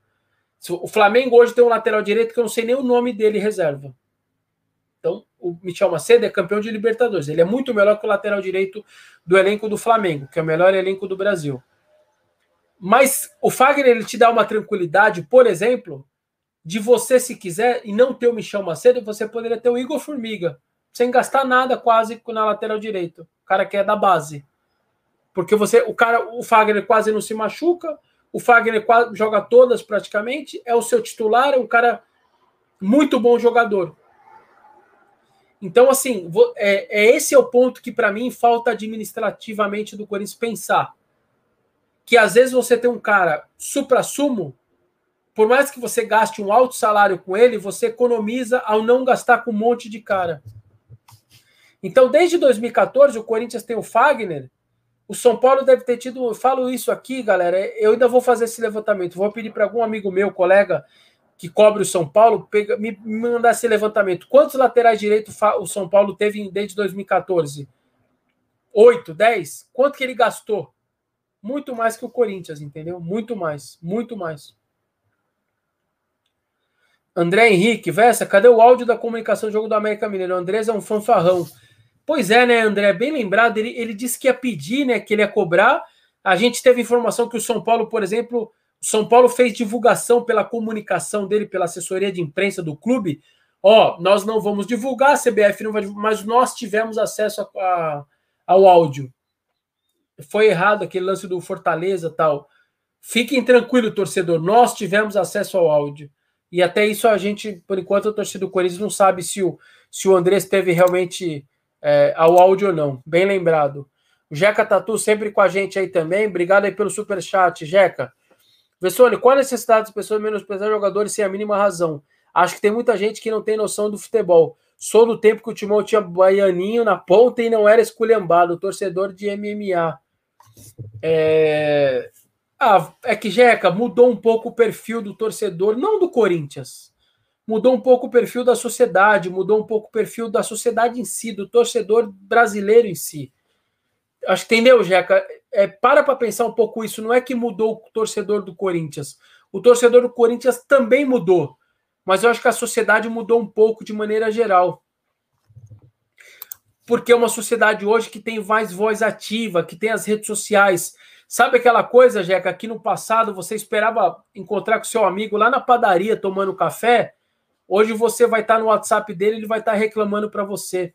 O Flamengo hoje tem um lateral direito que eu não sei nem o nome dele reserva. Então, o Michel Macedo é campeão de Libertadores. Ele é muito melhor que o lateral direito do elenco do Flamengo, que é o melhor elenco do Brasil. Mas o Fagner ele te dá uma tranquilidade, por exemplo, de você, se quiser, e não ter o Michel Macedo, você poderia ter o Igor Formiga, sem gastar nada quase na lateral direito. O cara que é da base. Porque você, o cara, o Fagner quase não se machuca, o Fagner quase, joga todas praticamente, é o seu titular, é um cara muito bom jogador. Então, assim, é, é esse é o ponto que para mim falta administrativamente do Corinthians pensar. Que às vezes você tem um cara supra-sumo por mais que você gaste um alto salário com ele, você economiza ao não gastar com um monte de cara. Então, desde 2014, o Corinthians tem o Fagner. O São Paulo deve ter tido. Eu falo isso aqui, galera. Eu ainda vou fazer esse levantamento. Vou pedir para algum amigo meu, colega, que cobre o São Paulo, pega, me, me mandar esse levantamento. Quantos laterais direitos o São Paulo teve desde 2014? Oito, dez? Quanto que ele gastou? Muito mais que o Corinthians, entendeu? Muito mais, muito mais. André Henrique, Vessa, cadê o áudio da comunicação do jogo do América Mineiro? O Andrés é um fanfarrão. Pois é, né, André? Bem lembrado, ele, ele disse que ia pedir, né? Que ele ia cobrar. A gente teve informação que o São Paulo, por exemplo, o São Paulo fez divulgação pela comunicação dele, pela assessoria de imprensa do clube. Ó, nós não vamos divulgar, a CBF não vai divulgar, mas nós tivemos acesso a, a, ao áudio. Foi errado aquele lance do Fortaleza tal. Fiquem tranquilo, torcedor, nós tivemos acesso ao áudio. E até isso a gente, por enquanto, a torcida do Corinthians não sabe se o, se o Andrés teve realmente é, ao áudio ou não. Bem lembrado. O Jeca Tatu sempre com a gente aí também. Obrigado aí pelo super chat, Jeca. Vessone, qual a necessidade das pessoas menosprezar jogadores sem a mínima razão? Acho que tem muita gente que não tem noção do futebol. Sou do tempo que o Timão tinha baianinho na ponta e não era esculhambado, torcedor de MMA. É... Ah, é que, Jeca, mudou um pouco o perfil do torcedor, não do Corinthians. Mudou um pouco o perfil da sociedade, mudou um pouco o perfil da sociedade em si, do torcedor brasileiro em si. Acho que entendeu, Jeca? É, para para pensar um pouco isso. Não é que mudou o torcedor do Corinthians. O torcedor do Corinthians também mudou. Mas eu acho que a sociedade mudou um pouco de maneira geral. Porque é uma sociedade hoje que tem mais voz ativa, que tem as redes sociais, Sabe aquela coisa, Jeca, que no passado você esperava encontrar com seu amigo lá na padaria tomando café? Hoje você vai estar no WhatsApp dele, ele vai estar reclamando para você.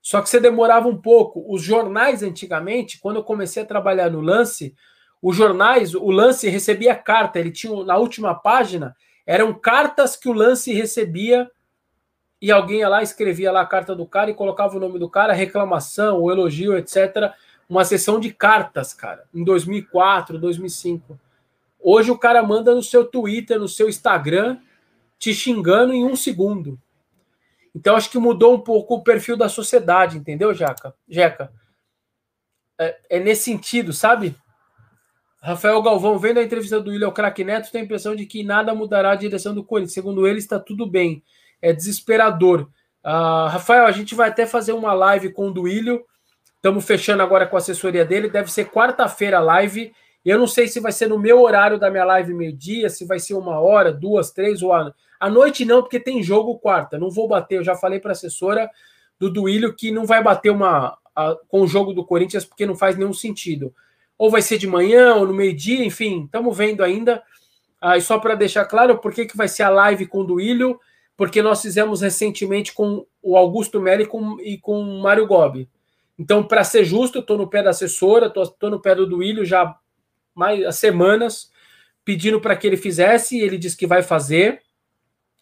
Só que você demorava um pouco. Os jornais antigamente, quando eu comecei a trabalhar no Lance, os jornais, o Lance recebia carta, ele tinha na última página, Eram cartas que o lance recebia e alguém ia lá, escrevia lá a carta do cara e colocava o nome do cara, reclamação, o elogio, etc. Uma sessão de cartas, cara, em 2004, 2005. Hoje o cara manda no seu Twitter, no seu Instagram, te xingando em um segundo. Então acho que mudou um pouco o perfil da sociedade, entendeu, Jaca? Jeca? É, é nesse sentido, sabe? Rafael Galvão, vendo a entrevista do William Crack Neto, tem a impressão de que nada mudará a direção do Corinthians. Segundo ele, está tudo bem é desesperador. Uh, Rafael, a gente vai até fazer uma live com o Duílio. Estamos fechando agora com a assessoria dele. Deve ser quarta-feira a live. Eu não sei se vai ser no meu horário da minha live meio-dia, se vai ser uma hora, duas, três ou a... noite não, porque tem jogo quarta. Não vou bater. Eu já falei para a assessora do Duílio que não vai bater uma a, com o jogo do Corinthians porque não faz nenhum sentido. Ou vai ser de manhã ou no meio-dia, enfim, estamos vendo ainda. Ah, e só para deixar claro, por que, que vai ser a live com o Duílio? porque nós fizemos recentemente com o Augusto Meli e com, e com o Mário Gobi. Então, para ser justo, estou no pé da assessora, estou no pé do Duílio já mais semanas, pedindo para que ele fizesse, e ele disse que vai fazer,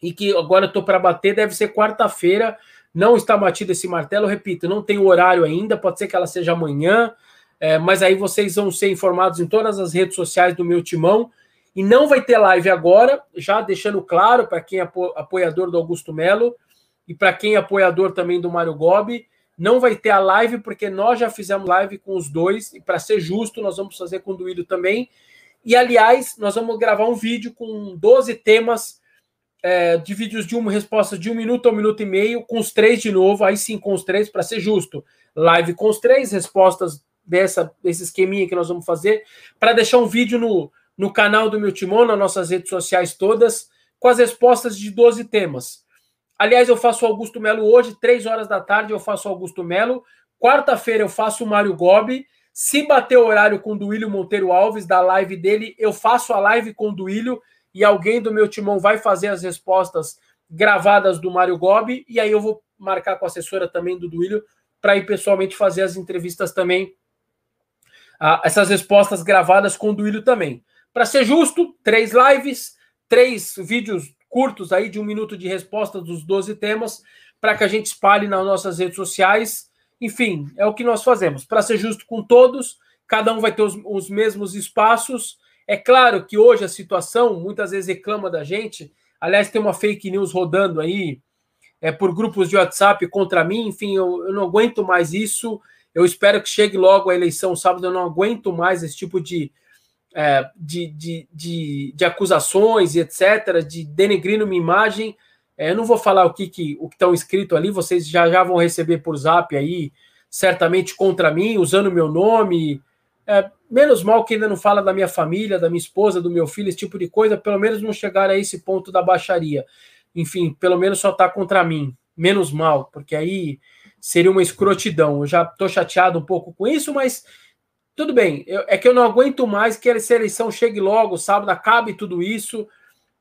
e que agora estou para bater, deve ser quarta-feira, não está batido esse martelo, repito, não tem horário ainda, pode ser que ela seja amanhã, é, mas aí vocês vão ser informados em todas as redes sociais do meu timão, e não vai ter live agora, já deixando claro para quem é apoiador do Augusto Melo e para quem é apoiador também do Mário Gobi, não vai ter a live porque nós já fizemos live com os dois e para ser justo, nós vamos fazer com o Duílio também. E aliás, nós vamos gravar um vídeo com 12 temas é, de vídeos de uma resposta de um minuto a um minuto e meio, com os três de novo, aí sim com os três, para ser justo. Live com os três, respostas dessa, desse esqueminha que nós vamos fazer, para deixar um vídeo no, no canal do Meu Timão, nas nossas redes sociais todas, com as respostas de 12 temas. Aliás, eu faço Augusto Melo hoje, 3 horas da tarde, eu faço Augusto Melo. Quarta-feira eu faço o Mário Gobi. Se bater o horário com o Duílio Monteiro Alves, da live dele, eu faço a live com o Duílio e alguém do meu timão vai fazer as respostas gravadas do Mário Gobi. E aí eu vou marcar com a assessora também do Duílio para ir pessoalmente fazer as entrevistas também, essas respostas gravadas com o Duílio também. Para ser justo, três lives, três vídeos curtos aí de um minuto de resposta dos 12 temas, para que a gente espalhe nas nossas redes sociais. Enfim, é o que nós fazemos. Para ser justo com todos, cada um vai ter os, os mesmos espaços. É claro que hoje a situação muitas vezes reclama da gente. Aliás, tem uma fake news rodando aí é, por grupos de WhatsApp contra mim. Enfim, eu, eu não aguento mais isso. Eu espero que chegue logo a eleição sábado. Eu não aguento mais esse tipo de, é, de, de, de, de, acusações e etc., de denegrindo minha imagem. É, eu não vou falar o que que o que estão escrito ali, vocês já, já vão receber por zap aí, certamente contra mim, usando meu nome. É, menos mal que ainda não fala da minha família, da minha esposa, do meu filho, esse tipo de coisa, pelo menos não chegar a esse ponto da baixaria. Enfim, pelo menos só tá contra mim. Menos mal, porque aí seria uma escrotidão. Eu já tô chateado um pouco com isso, mas tudo bem, eu, é que eu não aguento mais que essa eleição chegue logo, sábado, acabe tudo isso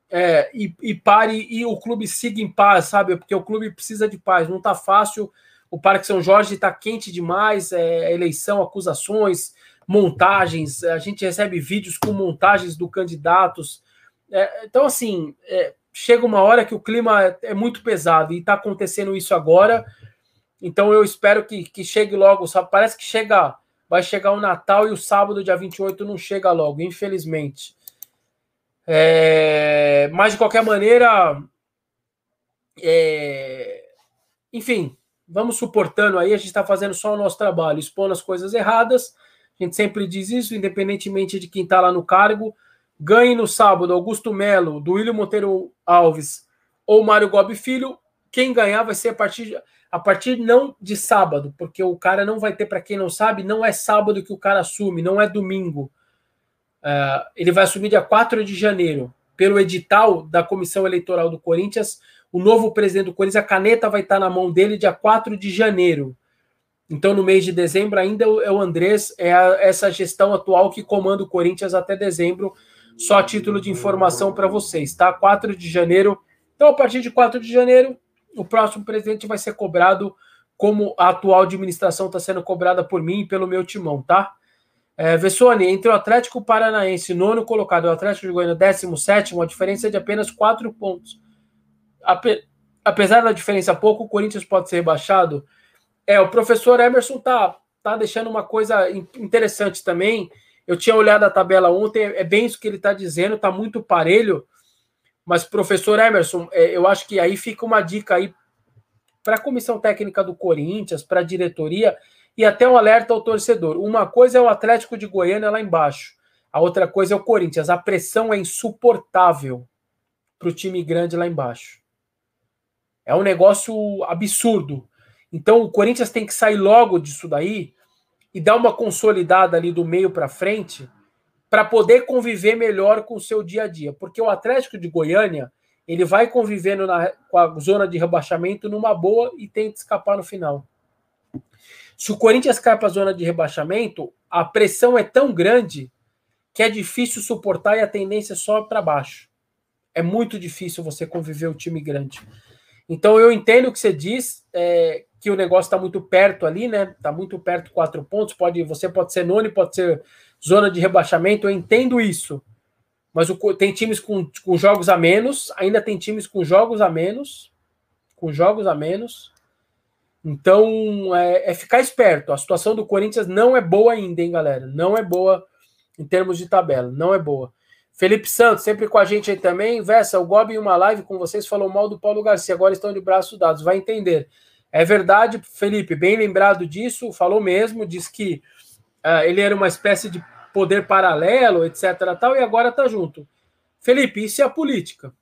é, e, e, pare e o clube siga em paz, sabe? Porque o clube precisa de paz, não tá fácil. O Parque São Jorge está quente demais, é, eleição, acusações, montagens. A gente recebe vídeos com montagens do candidatos. É, então, assim, é, chega uma hora que o clima é, é muito pesado e está acontecendo isso agora. Então, eu espero que, que chegue logo, sabe? Parece que chega vai chegar o Natal e o sábado, dia 28, não chega logo, infelizmente. É, mas, de qualquer maneira, é, enfim, vamos suportando aí, a gente está fazendo só o nosso trabalho, expondo as coisas erradas. A gente sempre diz isso, independentemente de quem está lá no cargo. Ganhe no sábado Augusto Melo, do William Monteiro Alves ou Mário Gobi Filho. Quem ganhar vai ser a partir de a partir não de sábado, porque o cara não vai ter, para quem não sabe, não é sábado que o cara assume, não é domingo. Uh, ele vai assumir dia 4 de janeiro. Pelo edital da Comissão Eleitoral do Corinthians, o novo presidente do Corinthians, a caneta vai estar na mão dele dia 4 de janeiro. Então, no mês de dezembro, ainda é o Andrés, é a, essa gestão atual que comanda o Corinthians até dezembro. Só título de informação para vocês, tá? 4 de janeiro. Então, a partir de 4 de janeiro, o próximo presidente vai ser cobrado como a atual administração está sendo cobrada por mim e pelo meu timão, tá? É, Vessone, entre o Atlético Paranaense, nono colocado, e o Atlético de Goiânia, décimo sétimo, a diferença é de apenas quatro pontos. Ape, apesar da diferença pouco, o Corinthians pode ser rebaixado. É, o professor Emerson tá, tá deixando uma coisa interessante também. Eu tinha olhado a tabela ontem, é bem isso que ele está dizendo, tá muito parelho. Mas, professor Emerson, é, eu acho que aí fica uma dica aí para a comissão técnica do Corinthians, para a diretoria e até um alerta ao torcedor. Uma coisa é o Atlético de Goiânia lá embaixo, a outra coisa é o Corinthians. A pressão é insuportável para o time grande lá embaixo. É um negócio absurdo. Então o Corinthians tem que sair logo disso daí e dar uma consolidada ali do meio para frente para poder conviver melhor com o seu dia a dia. Porque o Atlético de Goiânia ele vai convivendo na, com a zona de rebaixamento numa boa e tenta escapar no final. Se o Corinthians cai para a zona de rebaixamento, a pressão é tão grande que é difícil suportar e a tendência é só para baixo. É muito difícil você conviver o um time grande. Então eu entendo o que você diz, é, que o negócio está muito perto ali, né? Está muito perto, quatro pontos. Pode, você pode ser nono, pode ser zona de rebaixamento. Eu entendo isso. Mas o, tem times com, com jogos a menos, ainda tem times com jogos a menos, com jogos a menos. Então, é, é, ficar esperto. A situação do Corinthians não é boa ainda, hein, galera? Não é boa em termos de tabela. Não é boa. Felipe Santos, sempre com a gente aí também. Vessa, o Gobi em uma live com vocês falou mal do Paulo Garcia. Agora estão de braços dados. Vai entender. É verdade, Felipe, bem lembrado disso. Falou mesmo. Diz que uh, ele era uma espécie de poder paralelo, etc. Tal, e agora tá junto. Felipe, isso é a política.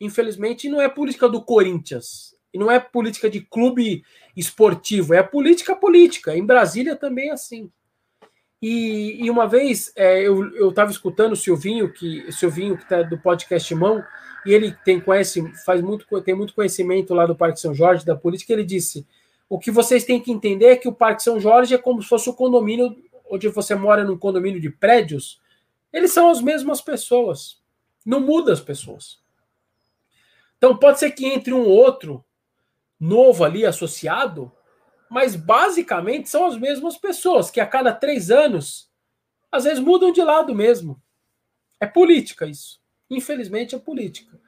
Infelizmente, não é política do Corinthians e não é política de clube esportivo, é política política. Em Brasília também é assim. E, e uma vez é, eu estava escutando o Silvinho, que Silvinho que tá do podcast Mão, e ele tem conhece, faz muito, tem muito conhecimento lá do Parque São Jorge da política. Ele disse: o que vocês têm que entender é que o Parque São Jorge é como se fosse o condomínio onde você mora num condomínio de prédios. Eles são as mesmas pessoas. Não muda as pessoas. Então pode ser que entre um outro novo ali associado, mas basicamente são as mesmas pessoas que a cada três anos às vezes mudam de lado mesmo. É política isso. Infelizmente é política.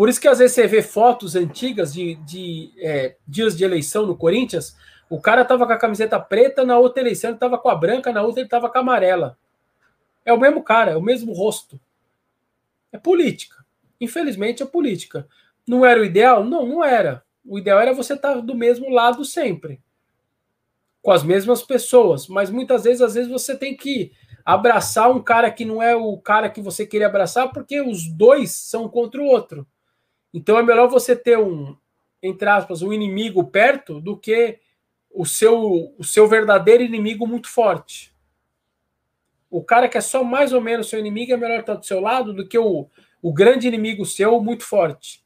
Por isso que às vezes você vê fotos antigas de, de é, dias de eleição no Corinthians, o cara tava com a camiseta preta, na outra eleição ele tava com a branca, na outra ele tava com a amarela. É o mesmo cara, é o mesmo rosto. É política. Infelizmente é política. Não era o ideal? Não, não era. O ideal era você estar do mesmo lado sempre. Com as mesmas pessoas. Mas muitas vezes, às vezes, você tem que abraçar um cara que não é o cara que você queria abraçar, porque os dois são contra o outro. Então é melhor você ter um, entre aspas, um inimigo perto do que o seu, o seu verdadeiro inimigo muito forte. O cara que é só mais ou menos seu inimigo é melhor estar do seu lado do que o, o grande inimigo seu muito forte.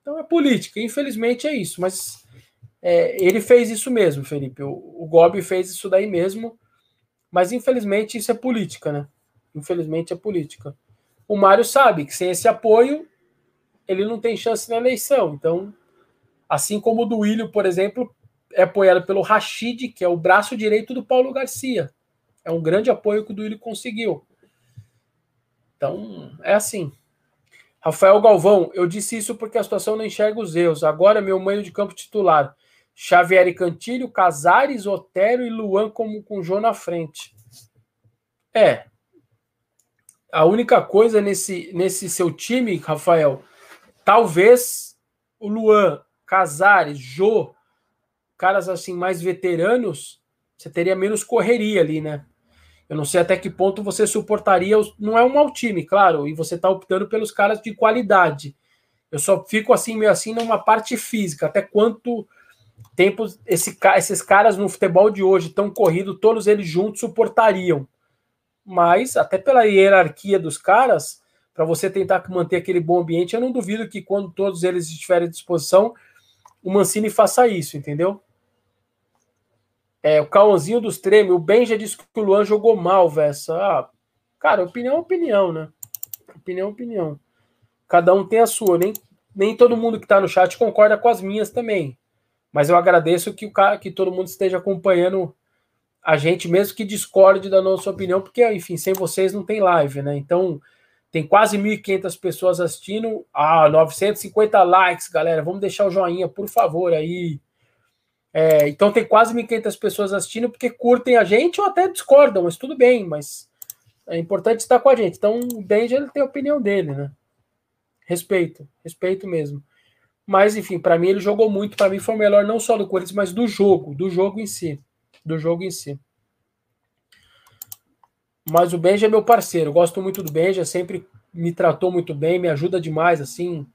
Então é política, infelizmente é isso, mas é, ele fez isso mesmo, Felipe. O, o Gobi fez isso daí mesmo, mas infelizmente isso é política, né? Infelizmente é política. O Mário sabe que sem esse apoio ele não tem chance na eleição. Então, assim como o do Willio, por exemplo, é apoiado pelo Rashid, que é o braço direito do Paulo Garcia. É um grande apoio que o Willio conseguiu. Então, é assim. Rafael Galvão, eu disse isso porque a situação não enxerga os erros. Agora, meu meio de campo titular. Xavier e Cantilho, Casares, Otero e Luan como com Jô na frente. É. A única coisa nesse, nesse seu time, Rafael, talvez o Luan, Casares, Jô, caras assim mais veteranos, você teria menos correria ali, né? Eu não sei até que ponto você suportaria. Os... Não é um mau time, claro, e você está optando pelos caras de qualidade. Eu só fico assim, meio assim, numa parte física. Até quanto tempo esse, esses caras no futebol de hoje, tão corrido, todos eles juntos suportariam. Mas, até pela hierarquia dos caras, para você tentar manter aquele bom ambiente, eu não duvido que quando todos eles estiverem à disposição, o Mancini faça isso, entendeu? É, o Cauãzinho dos Treme, o Ben já disse que o Luan jogou mal, Vessa. Ah, cara, opinião é opinião, né? Opinião é opinião. Cada um tem a sua. Nem, nem todo mundo que está no chat concorda com as minhas também. Mas eu agradeço que o que todo mundo esteja acompanhando a gente mesmo que discorde da nossa opinião, porque, enfim, sem vocês não tem live, né? Então, tem quase 1.500 pessoas assistindo. Ah, 950 likes, galera. Vamos deixar o joinha, por favor, aí. É, então, tem quase 1.500 pessoas assistindo porque curtem a gente ou até discordam, mas tudo bem, mas é importante estar com a gente. Então, o ele tem a opinião dele, né? Respeito, respeito mesmo. Mas, enfim, para mim ele jogou muito. Para mim foi o melhor não só do Corinthians, mas do jogo, do jogo em si do jogo em si. Mas o Benja é meu parceiro, gosto muito do Benja, sempre me tratou muito bem, me ajuda demais, assim,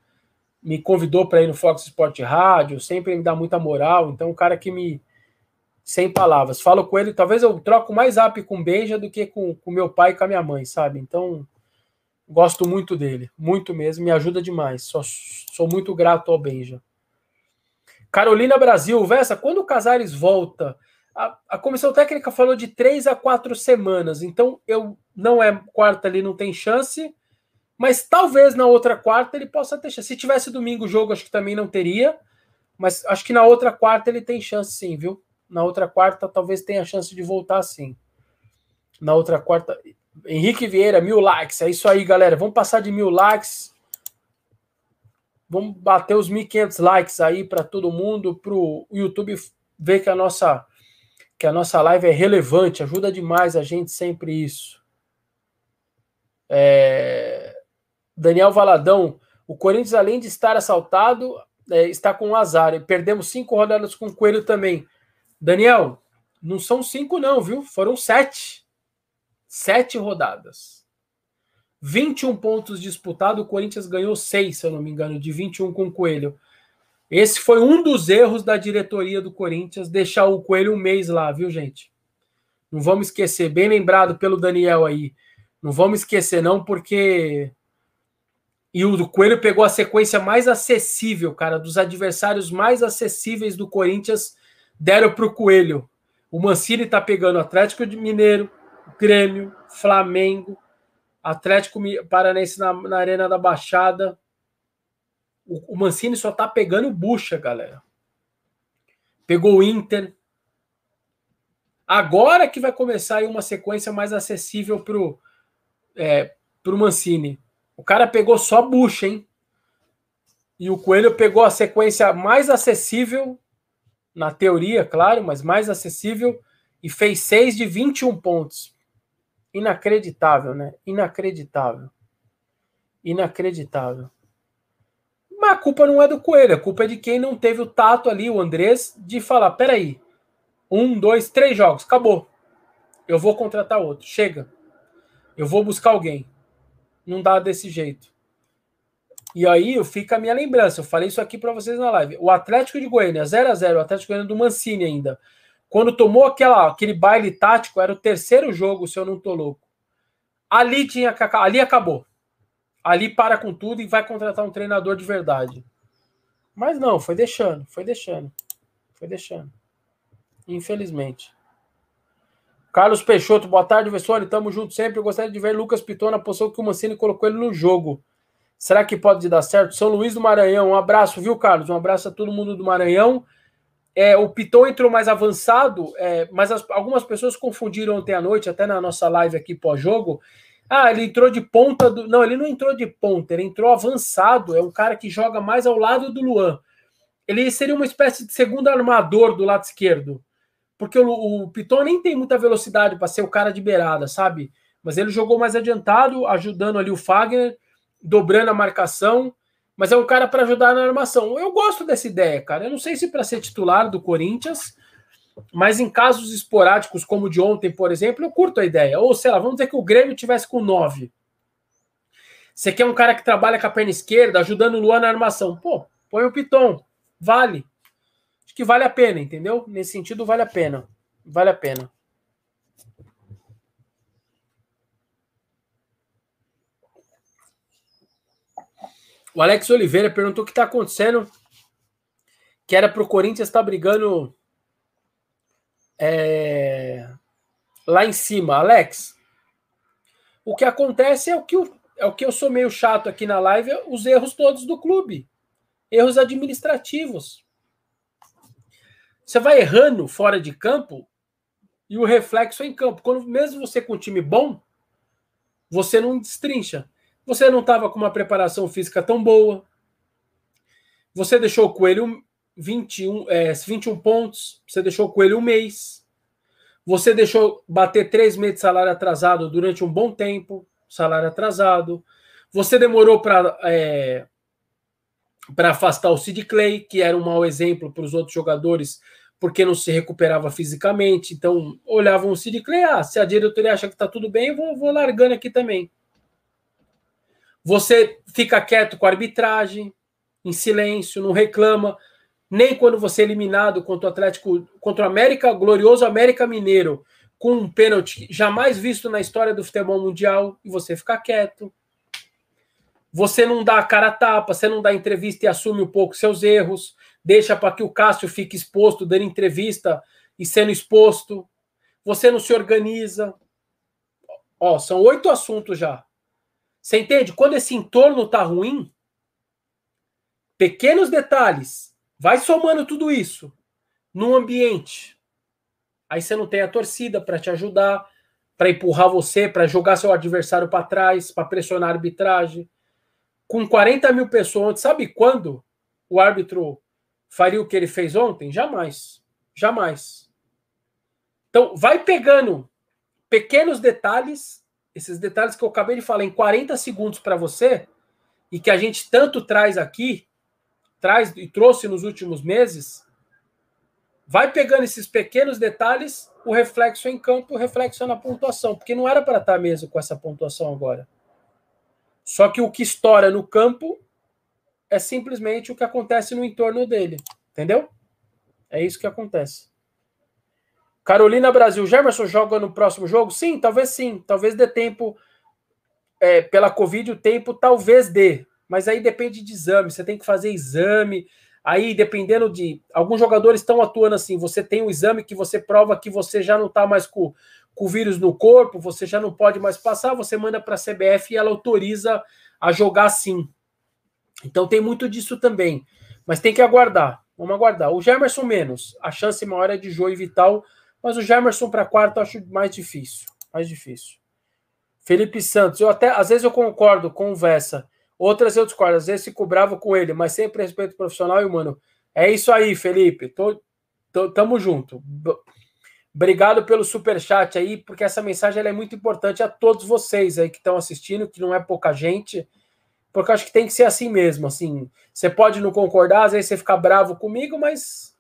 me convidou para ir no Fox Sport Rádio, sempre me dá muita moral, então um cara que me sem palavras. Falo com ele, talvez eu troco mais app com o Benja do que com o meu pai e com a minha mãe, sabe? Então, gosto muito dele, muito mesmo, me ajuda demais. Sou, sou muito grato ao Benja. Carolina Brasil, Vessa, quando o Casares volta, a, a, comissão técnica falou de três a quatro semanas, então eu não é quarta ali, não tem chance, mas talvez na outra quarta ele possa ter chance. Se tivesse domingo o jogo, acho que também não teria, mas acho que na outra quarta ele tem chance sim, viu? Na outra quarta talvez tenha chance de voltar sim. Na outra quarta. Henrique Vieira, mil likes. É isso aí, galera. Vamos passar de mil likes. Vamos bater os 1.500 likes aí para todo mundo, para o YouTube ver que a nossa que a nossa live é relevante, ajuda demais a gente sempre isso. É... Daniel Valadão, o Corinthians, além de estar assaltado, é, está com azar. Perdemos cinco rodadas com o Coelho também. Daniel, não são cinco, não, viu? Foram sete. Sete rodadas. 21 pontos disputados, o Corinthians ganhou seis, se eu não me engano, de 21 com o Coelho. Esse foi um dos erros da diretoria do Corinthians, deixar o Coelho um mês lá, viu, gente? Não vamos esquecer, bem lembrado pelo Daniel aí. Não vamos esquecer, não, porque. E o Coelho pegou a sequência mais acessível, cara, dos adversários mais acessíveis do Corinthians, deram para o Coelho. O Mancini tá pegando Atlético de Mineiro, Grêmio, Flamengo, Atlético Paranense na, na Arena da Baixada, o, o Mancini só tá pegando bucha, galera. Pegou o Inter. Agora que vai começar aí uma sequência mais acessível pro, é, pro Mancini. O cara pegou só bucha, hein? E o Coelho pegou a sequência mais acessível, na teoria, claro, mas mais acessível, e fez 6 de 21 pontos. Inacreditável, né? Inacreditável. Inacreditável. Mas a culpa não é do Coelho, a culpa é de quem não teve o tato ali, o Andrés, de falar: peraí, um, dois, três jogos, acabou. Eu vou contratar outro. Chega. Eu vou buscar alguém. Não dá desse jeito. E aí fica a minha lembrança. Eu falei isso aqui para vocês na live. O Atlético de Goiânia, 0 a 0 o Atlético de Goiânia do Mancini ainda. Quando tomou aquela, aquele baile tático, era o terceiro jogo, se eu não tô louco. Ali tinha ali acabou ali para com tudo e vai contratar um treinador de verdade. Mas não, foi deixando, foi deixando, foi deixando. Infelizmente. Carlos Peixoto, boa tarde, Vessone. Tamo junto sempre. Eu gostaria de ver Lucas Piton na posição que o Mancini colocou ele no jogo. Será que pode dar certo? São Luís do Maranhão, um abraço, viu, Carlos? Um abraço a todo mundo do Maranhão. É, o Piton entrou mais avançado, é, mas as, algumas pessoas confundiram ontem à noite, até na nossa live aqui pós-jogo, ah, ele entrou de ponta do. Não, ele não entrou de ponta, ele entrou avançado. É um cara que joga mais ao lado do Luan. Ele seria uma espécie de segundo armador do lado esquerdo. Porque o, o Piton nem tem muita velocidade para ser o cara de beirada, sabe? Mas ele jogou mais adiantado, ajudando ali o Fagner, dobrando a marcação. Mas é um cara para ajudar na armação. Eu gosto dessa ideia, cara. Eu não sei se para ser titular do Corinthians, mas em casos esporádicos, como o de ontem, por exemplo, eu curto a ideia. Ou sei lá, vamos dizer que o Grêmio tivesse com 9. Você quer um cara que trabalha com a perna esquerda, ajudando o Luan na armação. Pô, põe o Piton. Vale. Acho que vale a pena, entendeu? Nesse sentido, vale a pena. Vale a pena. O Alex Oliveira perguntou o que está acontecendo. Que era para o Corinthians estar tá brigando é, lá em cima, Alex. O que acontece é o que, eu, é o que eu sou meio chato aqui na live, os erros todos do clube. Erros administrativos. Você vai errando fora de campo, e o reflexo é em campo. Quando mesmo você com um time bom, você não destrincha. Você não estava com uma preparação física tão boa. Você deixou o Coelho 21, é, 21 pontos. Você deixou o Coelho um mês. Você deixou bater três meses de salário atrasado durante um bom tempo. Salário atrasado. Você demorou para é, para afastar o Sid Clay, que era um mau exemplo para os outros jogadores, porque não se recuperava fisicamente. Então, olhavam o Sid Clay, ah, se a diretoria acha que está tudo bem, vou, vou largando aqui também. Você fica quieto com a arbitragem, em silêncio, não reclama, nem quando você é eliminado contra o Atlético, contra o América, glorioso América Mineiro, com um pênalti jamais visto na história do futebol mundial, e você fica quieto. Você não dá a cara a tapa, você não dá entrevista e assume um pouco seus erros, deixa para que o Cássio fique exposto, dando entrevista e sendo exposto. Você não se organiza. Ó, são oito assuntos já. Você entende? Quando esse entorno tá ruim, pequenos detalhes, vai somando tudo isso no ambiente. Aí você não tem a torcida para te ajudar, para empurrar você, para jogar seu adversário para trás, para pressionar a arbitragem com 40 mil pessoas, sabe quando o árbitro faria o que ele fez ontem? Jamais. Jamais. Então, vai pegando pequenos detalhes, esses detalhes que eu acabei de falar em 40 segundos para você, e que a gente tanto traz aqui, traz e trouxe nos últimos meses, vai pegando esses pequenos detalhes, o reflexo em campo, o reflexo na pontuação, porque não era para estar mesmo com essa pontuação agora. Só que o que estoura no campo é simplesmente o que acontece no entorno dele. Entendeu? É isso que acontece. Carolina Brasil, Germerson joga no próximo jogo? Sim, talvez sim. Talvez dê tempo. É, pela Covid, o tempo talvez dê. Mas aí depende de exame. Você tem que fazer exame. Aí, dependendo de. Alguns jogadores estão atuando assim. Você tem um exame que você prova que você já não está mais com, com o vírus no corpo, você já não pode mais passar, você manda para a CBF e ela autoriza a jogar sim. Então tem muito disso também. Mas tem que aguardar. Vamos aguardar. O Gemerson menos. A chance maior é de Jô e Vital. Mas o Gemerson para quarto eu acho mais difícil. Mais difícil. Felipe Santos, eu até às vezes eu concordo Vessa, outras eu discordo, às vezes fico bravo com ele, mas sempre respeito profissional e humano. É isso aí, Felipe. Tô, tô, tamo junto. Obrigado pelo super chat aí, porque essa mensagem é muito importante a todos vocês aí que estão assistindo, que não é pouca gente, porque acho que tem que ser assim mesmo, assim. Você pode não concordar, às vezes você fica bravo comigo, mas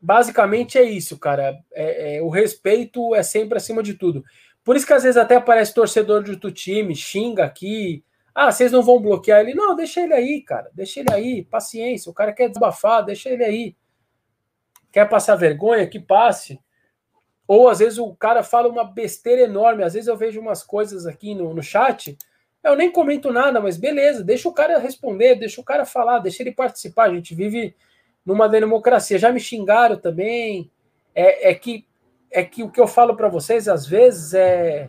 basicamente é isso, cara. É, é, o respeito é sempre acima de tudo. Por isso que às vezes até aparece torcedor de outro time, xinga aqui. Ah, vocês não vão bloquear ele? Não, deixa ele aí, cara. Deixa ele aí, paciência. O cara quer desabafar, deixa ele aí. Quer passar vergonha? Que passe. Ou às vezes o cara fala uma besteira enorme. Às vezes eu vejo umas coisas aqui no, no chat, eu nem comento nada, mas beleza, deixa o cara responder, deixa o cara falar, deixa ele participar. A gente vive numa democracia. Já me xingaram também. É, é que é que o que eu falo para vocês às vezes é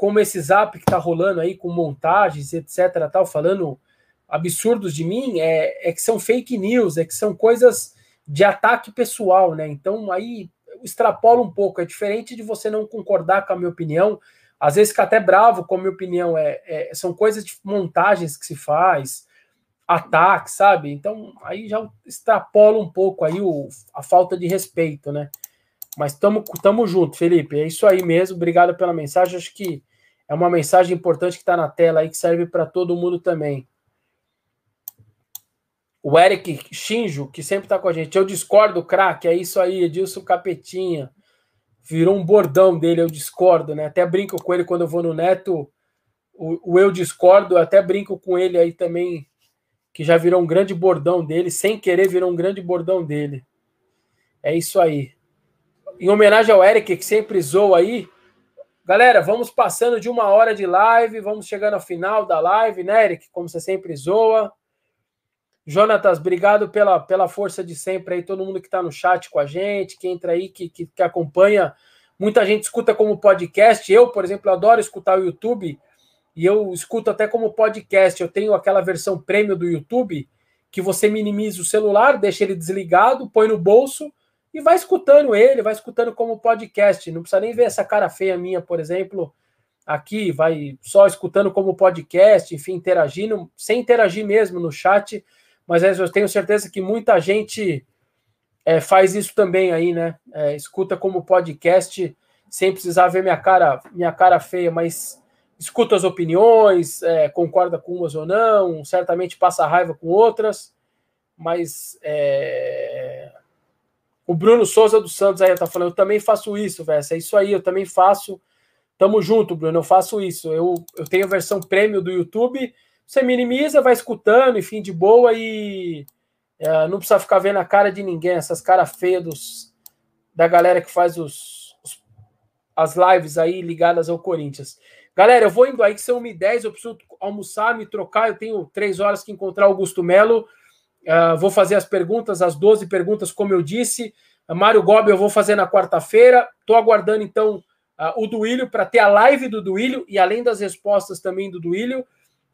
como esse zap que tá rolando aí com montagens, etc, tal, falando absurdos de mim, é, é que são fake news, é que são coisas de ataque pessoal, né? Então aí extrapola um pouco. É diferente de você não concordar com a minha opinião. Às vezes fica até bravo com a minha opinião. É, é são coisas de montagens que se faz, ataques, sabe? Então aí já extrapola um pouco aí o, a falta de respeito, né? Mas tamo, tamo junto, Felipe. É isso aí mesmo. Obrigado pela mensagem. Acho que é uma mensagem importante que está na tela aí que serve para todo mundo também. O Eric Shinjo, que sempre está com a gente. Eu discordo, craque. É isso aí, Edilson Capetinha. Virou um bordão dele, eu discordo, né? Até brinco com ele quando eu vou no Neto. O, o eu discordo, até brinco com ele aí também, que já virou um grande bordão dele. Sem querer, virou um grande bordão dele. É isso aí. Em homenagem ao Eric, que sempre zoou aí. Galera, vamos passando de uma hora de live, vamos chegando ao final da live, né, Eric? Como você sempre zoa. Jonatas, obrigado pela, pela força de sempre aí, todo mundo que está no chat com a gente, que entra aí, que, que, que, acompanha. Muita gente escuta como podcast. Eu, por exemplo, adoro escutar o YouTube e eu escuto até como podcast. Eu tenho aquela versão prêmio do YouTube que você minimiza o celular, deixa ele desligado, põe no bolso e vai escutando ele, vai escutando como podcast. Não precisa nem ver essa cara feia minha, por exemplo, aqui, vai só escutando como podcast, enfim, interagindo, sem interagir mesmo no chat. Mas eu tenho certeza que muita gente é, faz isso também aí, né? É, escuta como podcast, sem precisar ver minha cara, minha cara feia, mas escuta as opiniões, é, concorda com umas ou não, certamente passa raiva com outras, mas é... o Bruno Souza dos Santos aí tá falando, eu também faço isso, velho. É isso aí, eu também faço. Tamo junto, Bruno, eu faço isso. Eu, eu tenho a versão prêmio do YouTube, você minimiza, vai escutando, enfim, de boa e é, não precisa ficar vendo a cara de ninguém, essas caras feias dos, da galera que faz os, os, as lives aí ligadas ao Corinthians. Galera, eu vou indo aí que são 1h10, eu preciso almoçar, me trocar, eu tenho três horas que encontrar o Augusto Melo. Uh, vou fazer as perguntas, as 12 perguntas, como eu disse. Uh, Mário Gobi eu vou fazer na quarta-feira. Estou aguardando, então, uh, o Duílio para ter a live do Duílio e além das respostas também do Duílio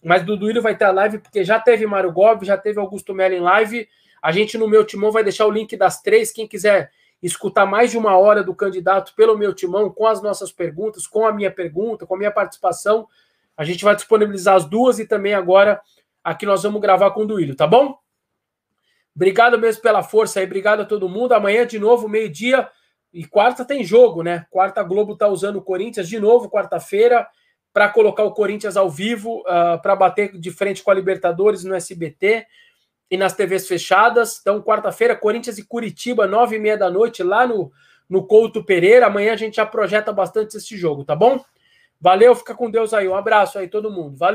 mas do Duílio vai ter a live, porque já teve Mário Gobi, já teve Augusto Melo em live. A gente no meu timão vai deixar o link das três. Quem quiser escutar mais de uma hora do candidato pelo meu timão, com as nossas perguntas, com a minha pergunta, com a minha participação, a gente vai disponibilizar as duas e também agora aqui nós vamos gravar com o Duílio, tá bom? Obrigado mesmo pela força aí, obrigado a todo mundo. Amanhã de novo, meio-dia. E quarta tem jogo, né? Quarta Globo tá usando o Corinthians de novo, quarta-feira para colocar o Corinthians ao vivo, uh, ah, para bater de frente com a Libertadores no SBT e nas TVs fechadas. Então, quarta-feira, Corinthians e Curitiba, nove e meia da noite, lá no, no Couto Pereira. Amanhã a gente já projeta bastante esse jogo, tá bom? Valeu, fica com Deus aí. Um abraço aí, todo mundo. Valeu.